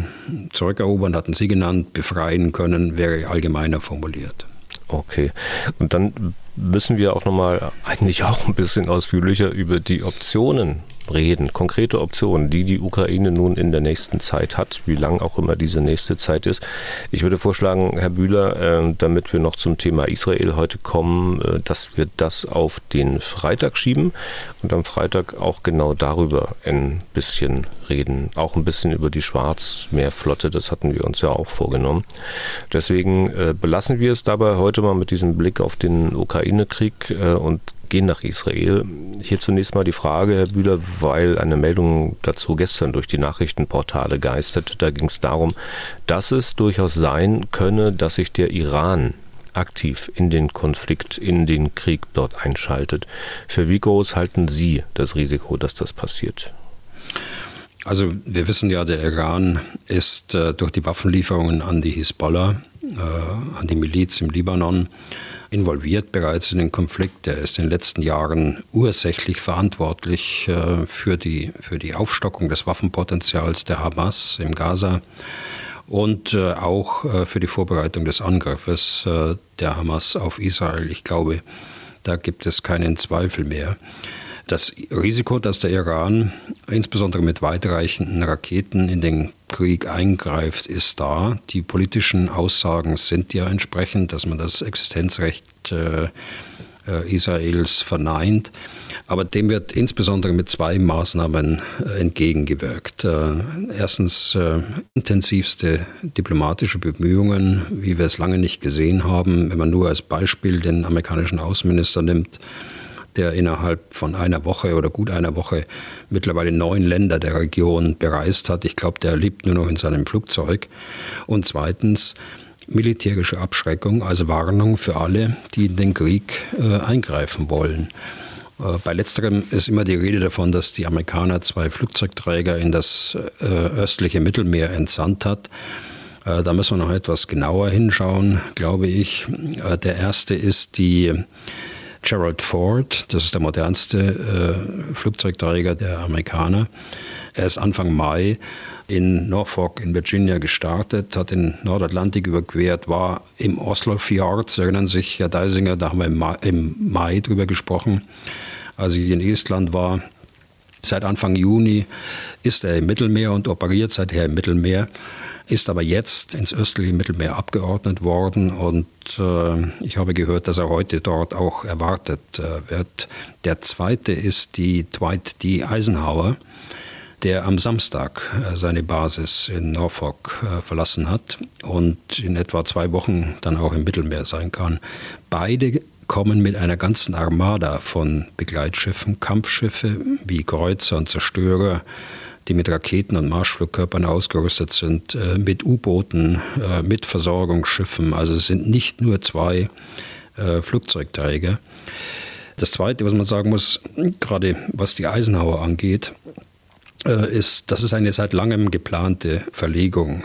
zurückerobern, hatten Sie genannt, befreien können, wäre allgemeiner formuliert. Okay. Und dann müssen wir auch nochmal eigentlich auch ein bisschen ausführlicher über die Optionen reden, konkrete Optionen, die die Ukraine nun in der nächsten Zeit hat, wie lang auch immer diese nächste Zeit ist. Ich würde vorschlagen, Herr Bühler, äh, damit wir noch zum Thema Israel heute kommen, äh, dass wir das auf den Freitag schieben und am Freitag auch genau darüber ein bisschen reden, auch ein bisschen über die Schwarzmeerflotte, das hatten wir uns ja auch vorgenommen. Deswegen äh, belassen wir es dabei heute mal mit diesem Blick auf den Ukraine-Krieg und gehen nach Israel. Hier zunächst mal die Frage, Herr Bühler, weil eine Meldung dazu gestern durch die Nachrichtenportale geistert. Da ging es darum, dass es durchaus sein könne, dass sich der Iran aktiv in den Konflikt, in den Krieg dort einschaltet. Für wie groß halten Sie das Risiko, dass das passiert? Also wir wissen ja, der Iran ist äh, durch die Waffenlieferungen an die Hisbollah, äh, an die Miliz im Libanon, involviert bereits in den Konflikt. Er ist in den letzten Jahren ursächlich verantwortlich äh, für, die, für die Aufstockung des Waffenpotenzials der Hamas im Gaza und äh, auch äh, für die Vorbereitung des Angriffes der Hamas auf Israel. Ich glaube, da gibt es keinen Zweifel mehr. Das Risiko, dass der Iran insbesondere mit weitreichenden Raketen in den Krieg eingreift, ist da. Die politischen Aussagen sind ja entsprechend, dass man das Existenzrecht äh, äh Israels verneint. Aber dem wird insbesondere mit zwei Maßnahmen äh, entgegengewirkt. Äh, erstens intensivste diplomatische Bemühungen, wie wir es lange nicht gesehen haben. Wenn man nur als Beispiel den amerikanischen Außenminister nimmt, der innerhalb von einer Woche oder gut einer Woche mittlerweile neun Länder der Region bereist hat. Ich glaube, der lebt nur noch in seinem Flugzeug. Und zweitens militärische Abschreckung als Warnung für alle, die in den Krieg äh, eingreifen wollen. Äh, bei letzterem ist immer die Rede davon, dass die Amerikaner zwei Flugzeugträger in das äh, östliche Mittelmeer entsandt hat. Äh, da müssen wir noch etwas genauer hinschauen, glaube ich. Der erste ist die Gerald Ford, das ist der modernste äh, Flugzeugträger der Amerikaner. Er ist Anfang Mai in Norfolk in Virginia gestartet, hat den Nordatlantik überquert, war im Oslo Fjord, Sie erinnern sich, Herr Deisinger, da haben wir im Mai, im Mai drüber gesprochen, als ich in Estland war. Seit Anfang Juni ist er im Mittelmeer und operiert seither im Mittelmeer ist aber jetzt ins östliche Mittelmeer abgeordnet worden und äh, ich habe gehört, dass er heute dort auch erwartet äh, wird. Der zweite ist die Dwight D. Eisenhower, der am Samstag äh, seine Basis in Norfolk äh, verlassen hat und in etwa zwei Wochen dann auch im Mittelmeer sein kann. Beide kommen mit einer ganzen Armada von Begleitschiffen, Kampfschiffe wie Kreuzer und Zerstörer, die mit Raketen und Marschflugkörpern ausgerüstet sind, äh, mit U-Booten, äh, mit Versorgungsschiffen. Also es sind nicht nur zwei äh, Flugzeugträger. Das Zweite, was man sagen muss, gerade was die Eisenhower angeht, ist, das ist eine seit langem geplante Verlegung.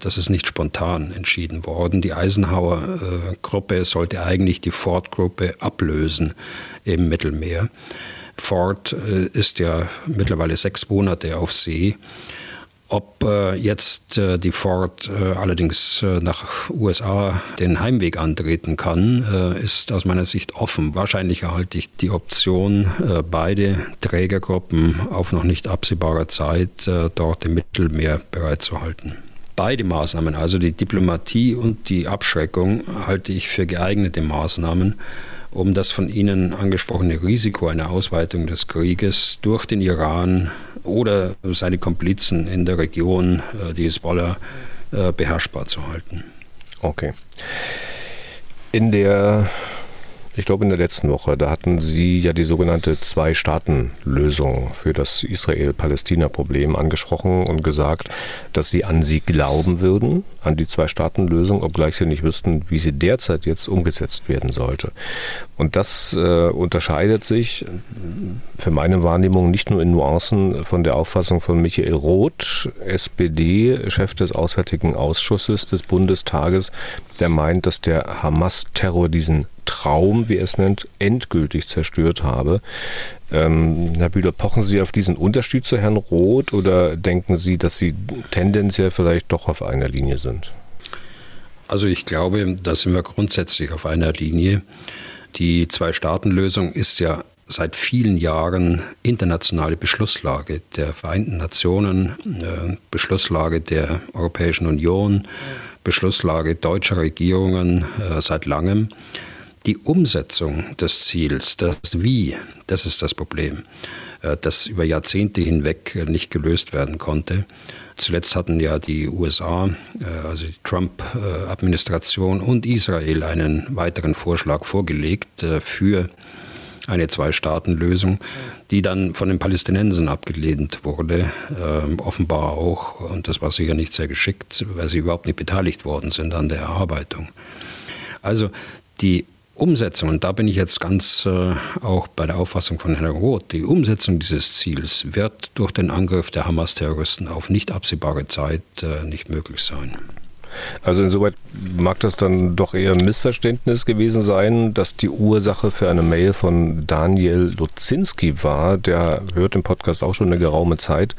Das ist nicht spontan entschieden worden. Die Eisenhower-Gruppe sollte eigentlich die Ford-Gruppe ablösen im Mittelmeer. Ford äh, ist ja mittlerweile sechs Monate auf See. Ob äh, jetzt äh, die Ford äh, allerdings äh, nach USA den Heimweg antreten kann, äh, ist aus meiner Sicht offen. Wahrscheinlich erhalte ich die Option, beide Trägergruppen auf noch nicht absehbare Zeit dort im Mittelmeer bereitzuhalten. Beide Maßnahmen, also die Diplomatie und die Abschreckung, halte ich für geeignete Maßnahmen, um das von Ihnen angesprochene Risiko einer Ausweitung des Krieges durch den Iran oder seine Komplizen in der Region, äh, die Hezbollah, äh, beherrschbar zu halten. Okay. In der ich glaube, in der letzten Woche, da hatten Sie ja die sogenannte Zwei-Staaten-Lösung für das Israel-Palästina-Problem angesprochen und gesagt, dass Sie an sie glauben würden, an die Zwei-Staaten-Lösung, obgleich Sie nicht wüssten, wie sie derzeit jetzt umgesetzt werden sollte. Und das äh, unterscheidet sich für meine Wahrnehmung nicht nur in Nuancen von der Auffassung von Michael Roth, SPD, Chef des Auswärtigen Ausschusses des Bundestages, der meint, dass der Hamas-Terror diesen Traum, wie er es nennt, endgültig zerstört habe. Ähm, Herr Bühler, pochen Sie auf diesen Unterschied zu Herrn Roth oder denken Sie, dass Sie tendenziell vielleicht doch auf einer Linie sind? Also ich glaube, da sind wir grundsätzlich auf einer Linie. Die Zwei-Staaten-Lösung ist ja seit vielen Jahren internationale Beschlusslage der Vereinten Nationen, äh, Beschlusslage der Europäischen Union, Beschlusslage deutscher Regierungen äh, seit langem. Die Umsetzung des Ziels, das Wie, das ist das Problem, äh, das über Jahrzehnte hinweg nicht gelöst werden konnte. Zuletzt hatten ja die USA, äh, also die Trump-Administration und Israel einen weiteren Vorschlag vorgelegt äh, für eine Zwei-Staaten-Lösung, die dann von den Palästinensern abgelehnt wurde, offenbar auch, und das war sicher nicht sehr geschickt, weil sie überhaupt nicht beteiligt worden sind an der Erarbeitung. Also die Umsetzung, und da bin ich jetzt ganz äh, auch bei der Auffassung von Herrn Roth, die Umsetzung dieses Ziels wird durch den Angriff der Hamas-Terroristen auf nicht absehbare Zeit äh, nicht möglich sein. Also insoweit mag das dann doch eher ein Missverständnis gewesen sein, dass die Ursache für eine Mail von Daniel Luzinski war. Der hört im Podcast auch schon eine geraume Zeit.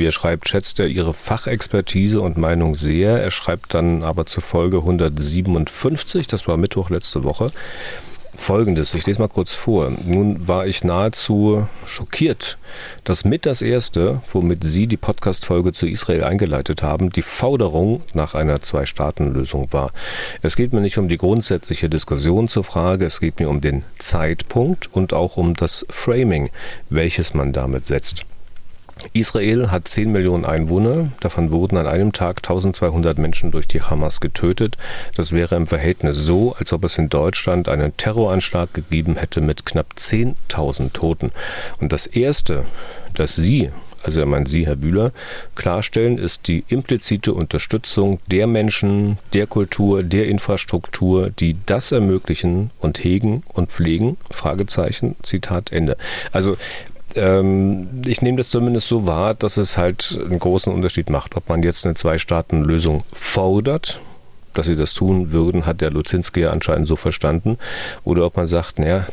Wie er schreibt, schätzt er ihre Fachexpertise und Meinung sehr. Er schreibt dann aber zur Folge 157, das war Mittwoch letzte Woche, Folgendes, ich lese mal kurz vor. Nun war ich nahezu schockiert, dass mit das Erste, womit Sie die Podcast-Folge zu Israel eingeleitet haben, die Forderung nach einer Zwei-Staaten-Lösung war. Es geht mir nicht um die grundsätzliche Diskussion zur Frage, es geht mir um den Zeitpunkt und auch um das Framing, welches man damit setzt. Israel hat 10 Millionen Einwohner, davon wurden an einem Tag 1200 Menschen durch die Hamas getötet. Das wäre im Verhältnis so, als ob es in Deutschland einen Terroranschlag gegeben hätte mit knapp 10.000 Toten. Und das Erste, das Sie, also meint Sie, Herr Bühler, klarstellen, ist die implizite Unterstützung der Menschen, der Kultur, der Infrastruktur, die das ermöglichen und hegen und pflegen. Fragezeichen, Zitat Ende. Also ähm, ich nehme das zumindest so wahr, dass es halt einen großen Unterschied macht, ob man jetzt eine Zwei-Staaten-Lösung fordert, dass sie das tun würden, hat der Luzinski ja anscheinend so verstanden, oder ob man sagt, naja,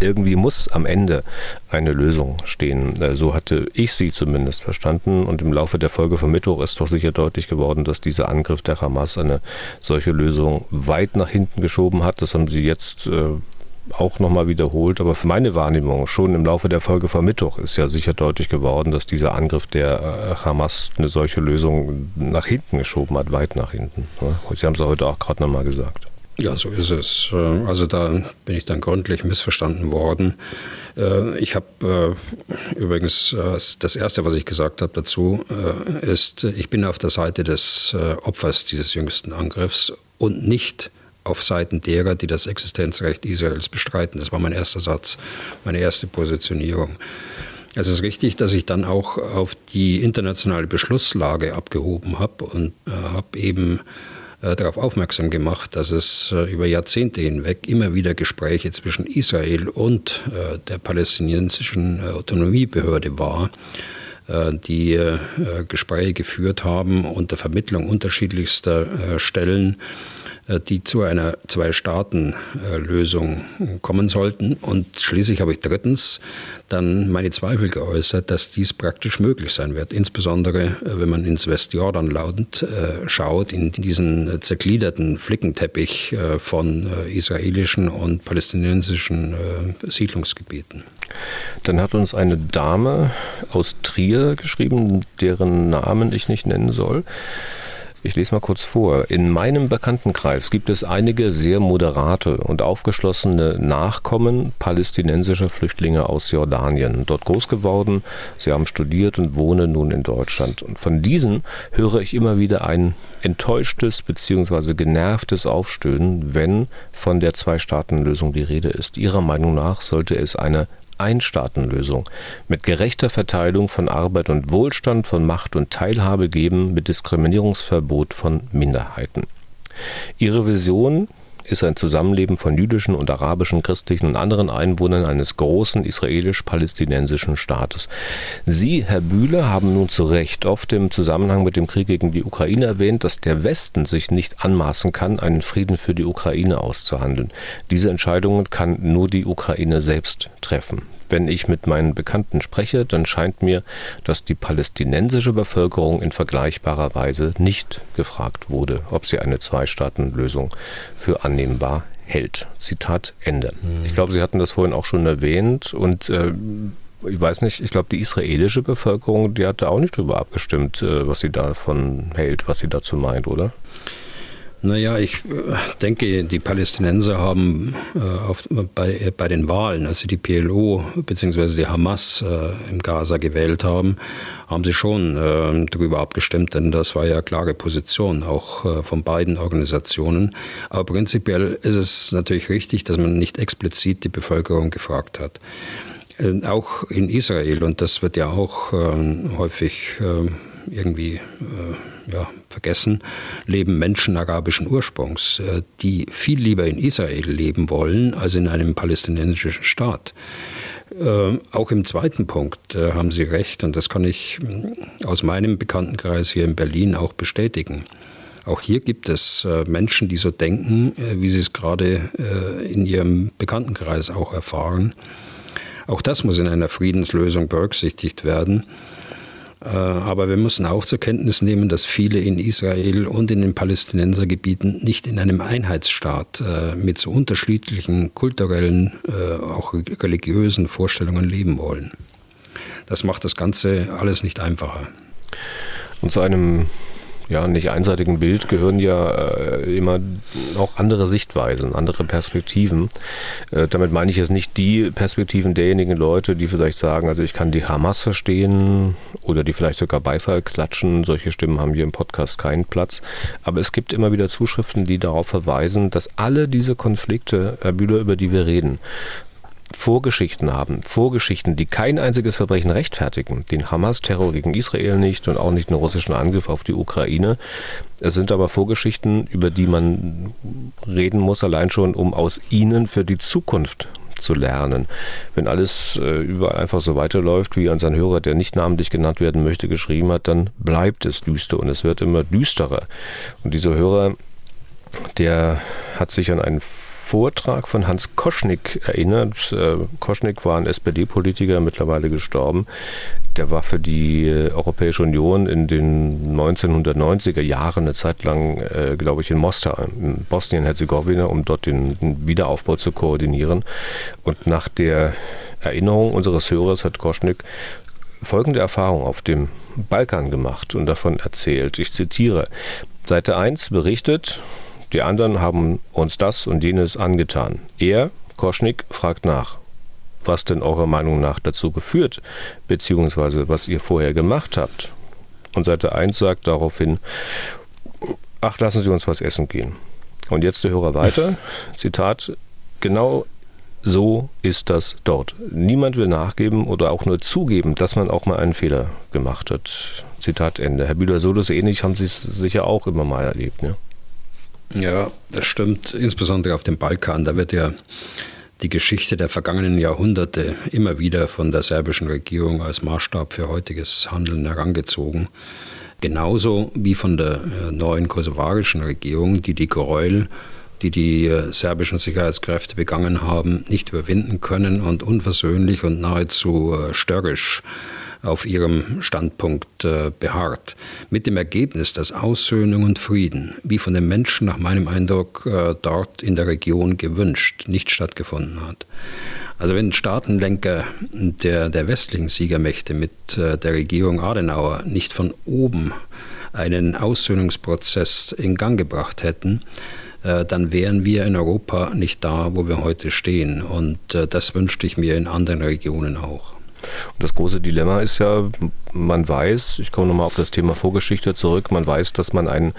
irgendwie muss am Ende eine Lösung stehen. Äh, so hatte ich sie zumindest verstanden. Und im Laufe der Folge vom Mittwoch ist doch sicher deutlich geworden, dass dieser Angriff der Hamas eine solche Lösung weit nach hinten geschoben hat. Das haben sie jetzt äh, auch nochmal wiederholt, aber für meine Wahrnehmung schon im Laufe der Folge vom Mittwoch ist ja sicher deutlich geworden, dass dieser Angriff der äh, Hamas eine solche Lösung nach hinten geschoben hat, weit nach hinten. Sie haben es heute auch gerade nochmal gesagt. Ja, so ist es. Äh, also da bin ich dann gründlich missverstanden worden. Äh, ich habe übrigens das Erste, was ich gesagt habe dazu, ist, ich bin auf der Seite des Opfers dieses jüngsten Angriffs und nicht auf Seiten derer, die das Existenzrecht Israels bestreiten. Das war mein erster Satz, meine erste Positionierung. Es ist richtig, dass ich dann auch auf die internationale Beschlusslage abgehoben habe und äh, habe eben äh, darauf aufmerksam gemacht, dass es äh, über Jahrzehnte hinweg immer wieder Gespräche zwischen Israel und äh, der palästinensischen äh, Autonomiebehörde war äh, die Gespräche geführt haben unter Vermittlung unterschiedlichster Stellen die zu einer Zwei-Staaten-Lösung kommen sollten. Und schließlich habe ich drittens dann meine Zweifel geäußert, dass dies praktisch möglich sein wird. Insbesondere, äh, wenn man ins Westjordanland äh, schaut, in diesen zergliederten Flickenteppich von israelischen und palästinensischen Siedlungsgebieten. Dann hat uns eine Dame aus Trier geschrieben, deren Namen ich nicht nennen soll. Ich lese mal kurz vor. In meinem Bekanntenkreis gibt es einige sehr moderate und aufgeschlossene Nachkommen palästinensischer Flüchtlinge aus Jordanien. Dort groß geworden, sie haben studiert und wohnen nun in Deutschland. Und von diesen höre ich immer wieder ein enttäuschtes bzw. genervtes Aufstöhnen, wenn von der Zwei-Staaten-Lösung die Rede ist. Ihrer Meinung nach sollte es eine Einstaatenlösung mit gerechter Verteilung von Arbeit und Wohlstand, von Macht und Teilhabe geben, mit Diskriminierungsverbot von Minderheiten. Ihre Vision ist ein Zusammenleben von jüdischen und arabischen, christlichen und anderen Einwohnern eines großen israelisch-palästinensischen Staates. Sie, Herr Bühle, haben nun zu Recht oft im Zusammenhang mit dem Krieg gegen die Ukraine erwähnt, dass der Westen sich nicht anmaßen kann, einen Frieden für die Ukraine auszuhandeln. Diese Entscheidungen kann nur die Ukraine selbst treffen. Wenn ich mit meinen Bekannten spreche, dann scheint mir, dass die palästinensische Bevölkerung in vergleichbarer Weise nicht gefragt wurde, ob sie eine Zwei-Staaten-Lösung für annehmbar hält. Zitat Ende. Mhm. Ich glaube, Sie hatten das vorhin auch schon erwähnt und äh, ich weiß nicht, ich glaube, die israelische Bevölkerung, die hatte auch nicht darüber abgestimmt, äh, was sie davon hält, was sie dazu meint, oder? Naja, ich äh, denke, die Palästinenser haben äh, auf, bei, bei den Wahlen, als sie die PLO bzw. die Hamas äh, im Gaza gewählt haben, haben sie schon äh, darüber abgestimmt, denn das war ja klare Position, auch äh, von beiden Organisationen. Aber prinzipiell ist es natürlich richtig, dass man nicht explizit die Bevölkerung gefragt hat. Äh, auch in Israel, und das wird ja auch häufig irgendwie ja, vergessen, leben Menschen arabischen Ursprungs, äh, die viel lieber in Israel leben wollen als in einem palästinensischen Staat. Äh, auch im zweiten Punkt äh, haben Sie recht, und das kann ich aus meinem Bekanntenkreis hier in Berlin auch bestätigen. Auch hier gibt es Menschen, die so denken, wie sie es gerade in ihrem Bekanntenkreis auch erfahren. Auch das muss in einer Friedenslösung berücksichtigt werden. Aber wir müssen auch zur Kenntnis nehmen, dass viele in Israel und in den Palästinensergebieten nicht in einem Einheitsstaat mit so unterschiedlichen kulturellen, auch religiösen Vorstellungen leben wollen. Das macht das Ganze alles nicht einfacher. Und zu einem ja, nicht einseitigen Bild gehören ja äh, immer auch andere Sichtweisen, andere Perspektiven. Äh, damit meine ich jetzt nicht die Perspektiven derjenigen Leute, die vielleicht sagen, also ich kann die Hamas verstehen oder die vielleicht sogar Beifall klatschen. Solche Stimmen haben hier im Podcast keinen Platz. Aber es gibt immer wieder Zuschriften, die darauf verweisen, dass alle diese Konflikte, Herr Bühler, über die wir reden, Vorgeschichten haben. Vorgeschichten, die kein einziges Verbrechen rechtfertigen. Den Hamas-Terror gegen Israel nicht und auch nicht den russischen Angriff auf die Ukraine. Es sind aber Vorgeschichten, über die man reden muss, allein schon, um aus ihnen für die Zukunft zu lernen. Wenn alles äh, überall einfach so weiterläuft, wie an seinen Hörer, der nicht namentlich genannt werden möchte, geschrieben hat, dann bleibt es düster und es wird immer düsterer. Und dieser Hörer, der hat sich an einen Vortrag von Hans Koschnick erinnert. Äh, Koschnick war ein SPD-Politiker, mittlerweile gestorben. Der war für die äh, Europäische Union in den 1990er Jahren eine Zeit lang, äh, glaube ich, in Mostar, in Bosnien-Herzegowina, um dort den, Wiederaufbau zu koordinieren. Und nach der Erinnerung unseres Hörers hat Koschnick folgende Erfahrung auf dem Balkan gemacht und davon erzählt. Ich zitiere. Seite 1 berichtet, die anderen haben uns das und jenes angetan. Er, Koschnik, fragt nach, was denn eurer Meinung nach dazu geführt, beziehungsweise was ihr vorher gemacht habt. Und Seite 1 sagt daraufhin, ach, lassen Sie uns was essen gehen. Und jetzt der Hörer weiter, Zitat, genau so ist das dort. Niemand will nachgeben oder auch nur zugeben, dass man auch mal einen Fehler gemacht hat. Zitat Ende. Herr Bühler, so das ähnlich haben Sie es sicher auch immer mal erlebt, ne? Ja, das stimmt. Insbesondere auf dem Balkan. Da wird ja die Geschichte der vergangenen Jahrhunderte immer wieder von der serbischen Regierung als Maßstab für heutiges Handeln herangezogen. Genauso wie von der äh, neuen kosovarischen Regierung, die die Gräuel, die die äh, serbischen Sicherheitskräfte begangen haben, nicht überwinden können und unversöhnlich und nahezu äh, störrisch auf ihrem Standpunkt äh, beharrt. Mit dem Ergebnis, dass Aussöhnung und Frieden, wie von den Menschen nach meinem Eindruck äh, dort in der Region gewünscht, nicht stattgefunden hat. Also wenn Staatenlenker der, der westlichen Siegermächte mit äh, der Regierung Adenauer nicht von oben einen Aussöhnungsprozess in Gang gebracht hätten, dann wären wir in Europa nicht da, wo wir heute stehen. Und das wünschte ich mir in anderen Regionen auch. Und das große Dilemma ist ja, man weiß, ich komme nochmal auf das Thema Vorgeschichte zurück, man weiß, dass man ein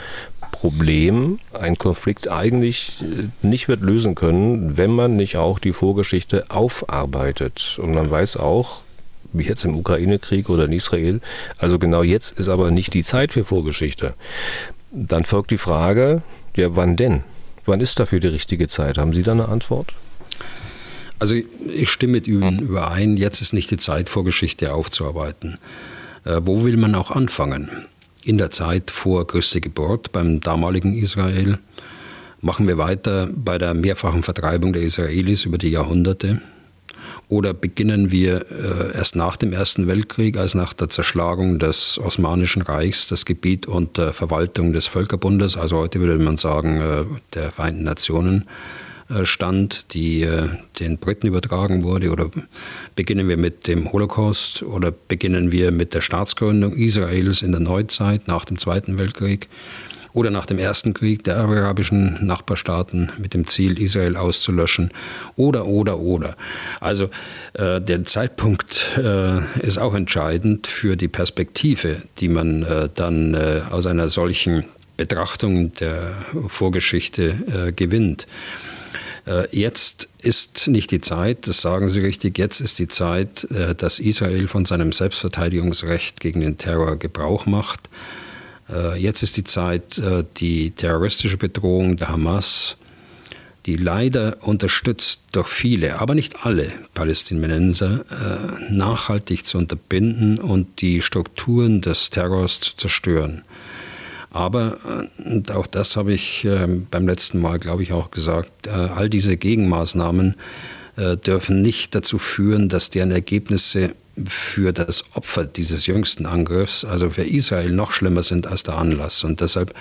Problem, einen Konflikt eigentlich äh, nicht wird lösen können, wenn man nicht auch die Vorgeschichte aufarbeitet. Und man weiß auch, wie jetzt im Ukraine-Krieg oder in Israel, also genau jetzt ist aber nicht die Zeit für Vorgeschichte. Dann folgt die Frage, ja, wann denn? Wann ist dafür die richtige Zeit? Haben Sie da eine Antwort? Also ich stimme mit Ihnen überein, jetzt ist nicht die Zeit, Vorgeschichte aufzuarbeiten. Äh, wo will man auch anfangen? In der Zeit vor Christi Geburt beim damaligen Israel? Machen wir weiter bei der mehrfachen Vertreibung der Israelis über die Jahrhunderte? Oder beginnen wir äh, erst nach dem Ersten Weltkrieg, als nach der Zerschlagung des Osmanischen Reichs, das Gebiet unter Verwaltung des Völkerbundes, also heute würde man sagen äh, der Vereinten Nationen, stand, die äh, den Briten übertragen wurde? Oder beginnen wir mit dem Holocaust? Oder beginnen wir mit der Staatsgründung Israels in der Neuzeit nach dem Zweiten Weltkrieg? Oder nach dem Ersten Krieg der arabischen Nachbarstaaten mit dem Ziel, Israel auszulöschen? Oder, oder, oder. Also äh, der Zeitpunkt äh, ist auch entscheidend für die Perspektive, die man äh, dann äh, aus einer solchen Betrachtung der Vorgeschichte gewinnt. Äh, jetzt ist nicht die Zeit, das sagen Sie richtig, jetzt ist die Zeit, äh, dass Israel von seinem Selbstverteidigungsrecht gegen den Terror Gebrauch macht. Äh, jetzt ist die Zeit, die terroristische Bedrohung der Hamas, die leider unterstützt durch viele, aber nicht alle Palästinenser, nachhaltig zu unterbinden und die Strukturen des Terrors zu zerstören. Aber, äh, und auch das habe ich ähm, beim letzten Mal, glaube ich, auch gesagt, äh, all diese Gegenmaßnahmen äh, dürfen nicht dazu führen, dass deren Ergebnisse für das Opfer dieses jüngsten Angriffs, also für Israel, noch schlimmer sind als der Anlass. Und deshalb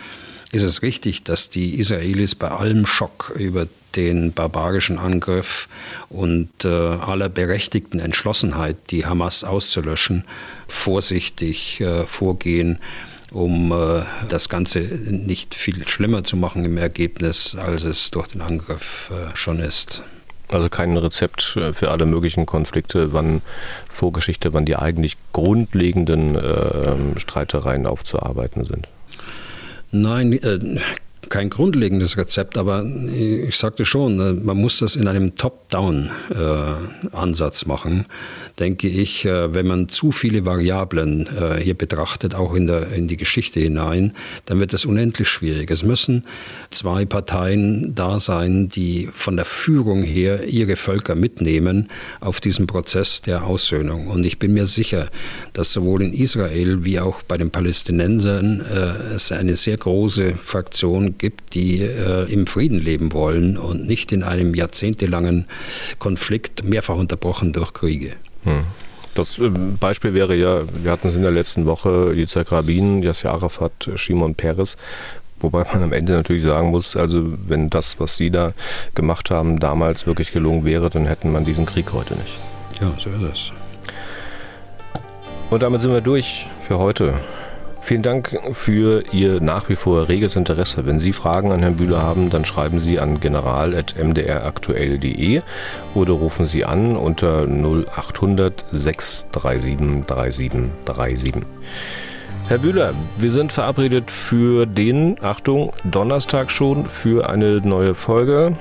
ist es richtig, dass die Israelis bei allem Schock über den barbarischen Angriff und äh, aller berechtigten Entschlossenheit, die Hamas auszulöschen, vorsichtig äh, vorgehen, um äh, das Ganze nicht viel schlimmer zu machen im Ergebnis, als es durch den Angriff äh, schon ist. Also kein Rezept äh, für alle möglichen Konflikte, wann Vorgeschichte, wann die eigentlich grundlegenden äh, Streitereien aufzuarbeiten sind. Nein, äh, kein grundlegendes Rezept, aber ich sagte schon, äh, man muss das in einem Top-Down-Ansatz äh, machen, denke ich. Äh, wenn man zu viele Variablen hier betrachtet, auch in, der, in die Geschichte hinein, dann wird es unendlich schwierig. Es müssen zwei Parteien da sein, die von der Führung her ihre Völker mitnehmen auf diesen Prozess der Aussöhnung. Und ich bin mir sicher, dass sowohl in Israel wie auch bei den Palästinensern es eine sehr große Fraktion gibt, die äh, im Frieden leben wollen und nicht in einem jahrzehntelangen Konflikt, mehrfach unterbrochen durch Kriege. Hm. Das äh, Beispiel wäre ja, wir hatten es in der letzten Woche, Yitzhak Rabin, Yasser Arafat, Shimon Peres, Wobei man am Ende natürlich sagen muss, also wenn das, was Sie da gemacht haben, damals wirklich gelungen wäre, dann hätten man diesen Krieg heute nicht. Ja, so ist es. Und damit sind wir durch für heute. Vielen Dank für Ihr nach wie vor reges Interesse. Wenn Sie Fragen an Herrn Bühler haben, dann schreiben Sie an general.mdraktuell.de oder rufen Sie an unter 0800 637 3737. Herr Bühler, wir sind verabredet für den, Achtung, Donnerstag schon für eine neue Folge.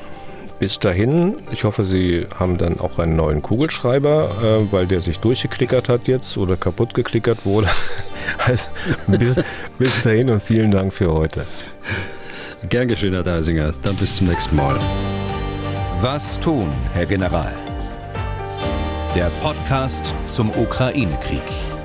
Bis dahin, ich hoffe, Sie haben dann auch einen neuen Kugelschreiber, äh, weil der sich durchgeklickert hat jetzt oder kaputt geklickert wurde. Also bis, bis dahin und vielen Dank für heute. Gern geschehen, Herr Deisinger. Dann bis zum nächsten Mal. Was tun, Herr General? Der Podcast zum Ukraine-Krieg.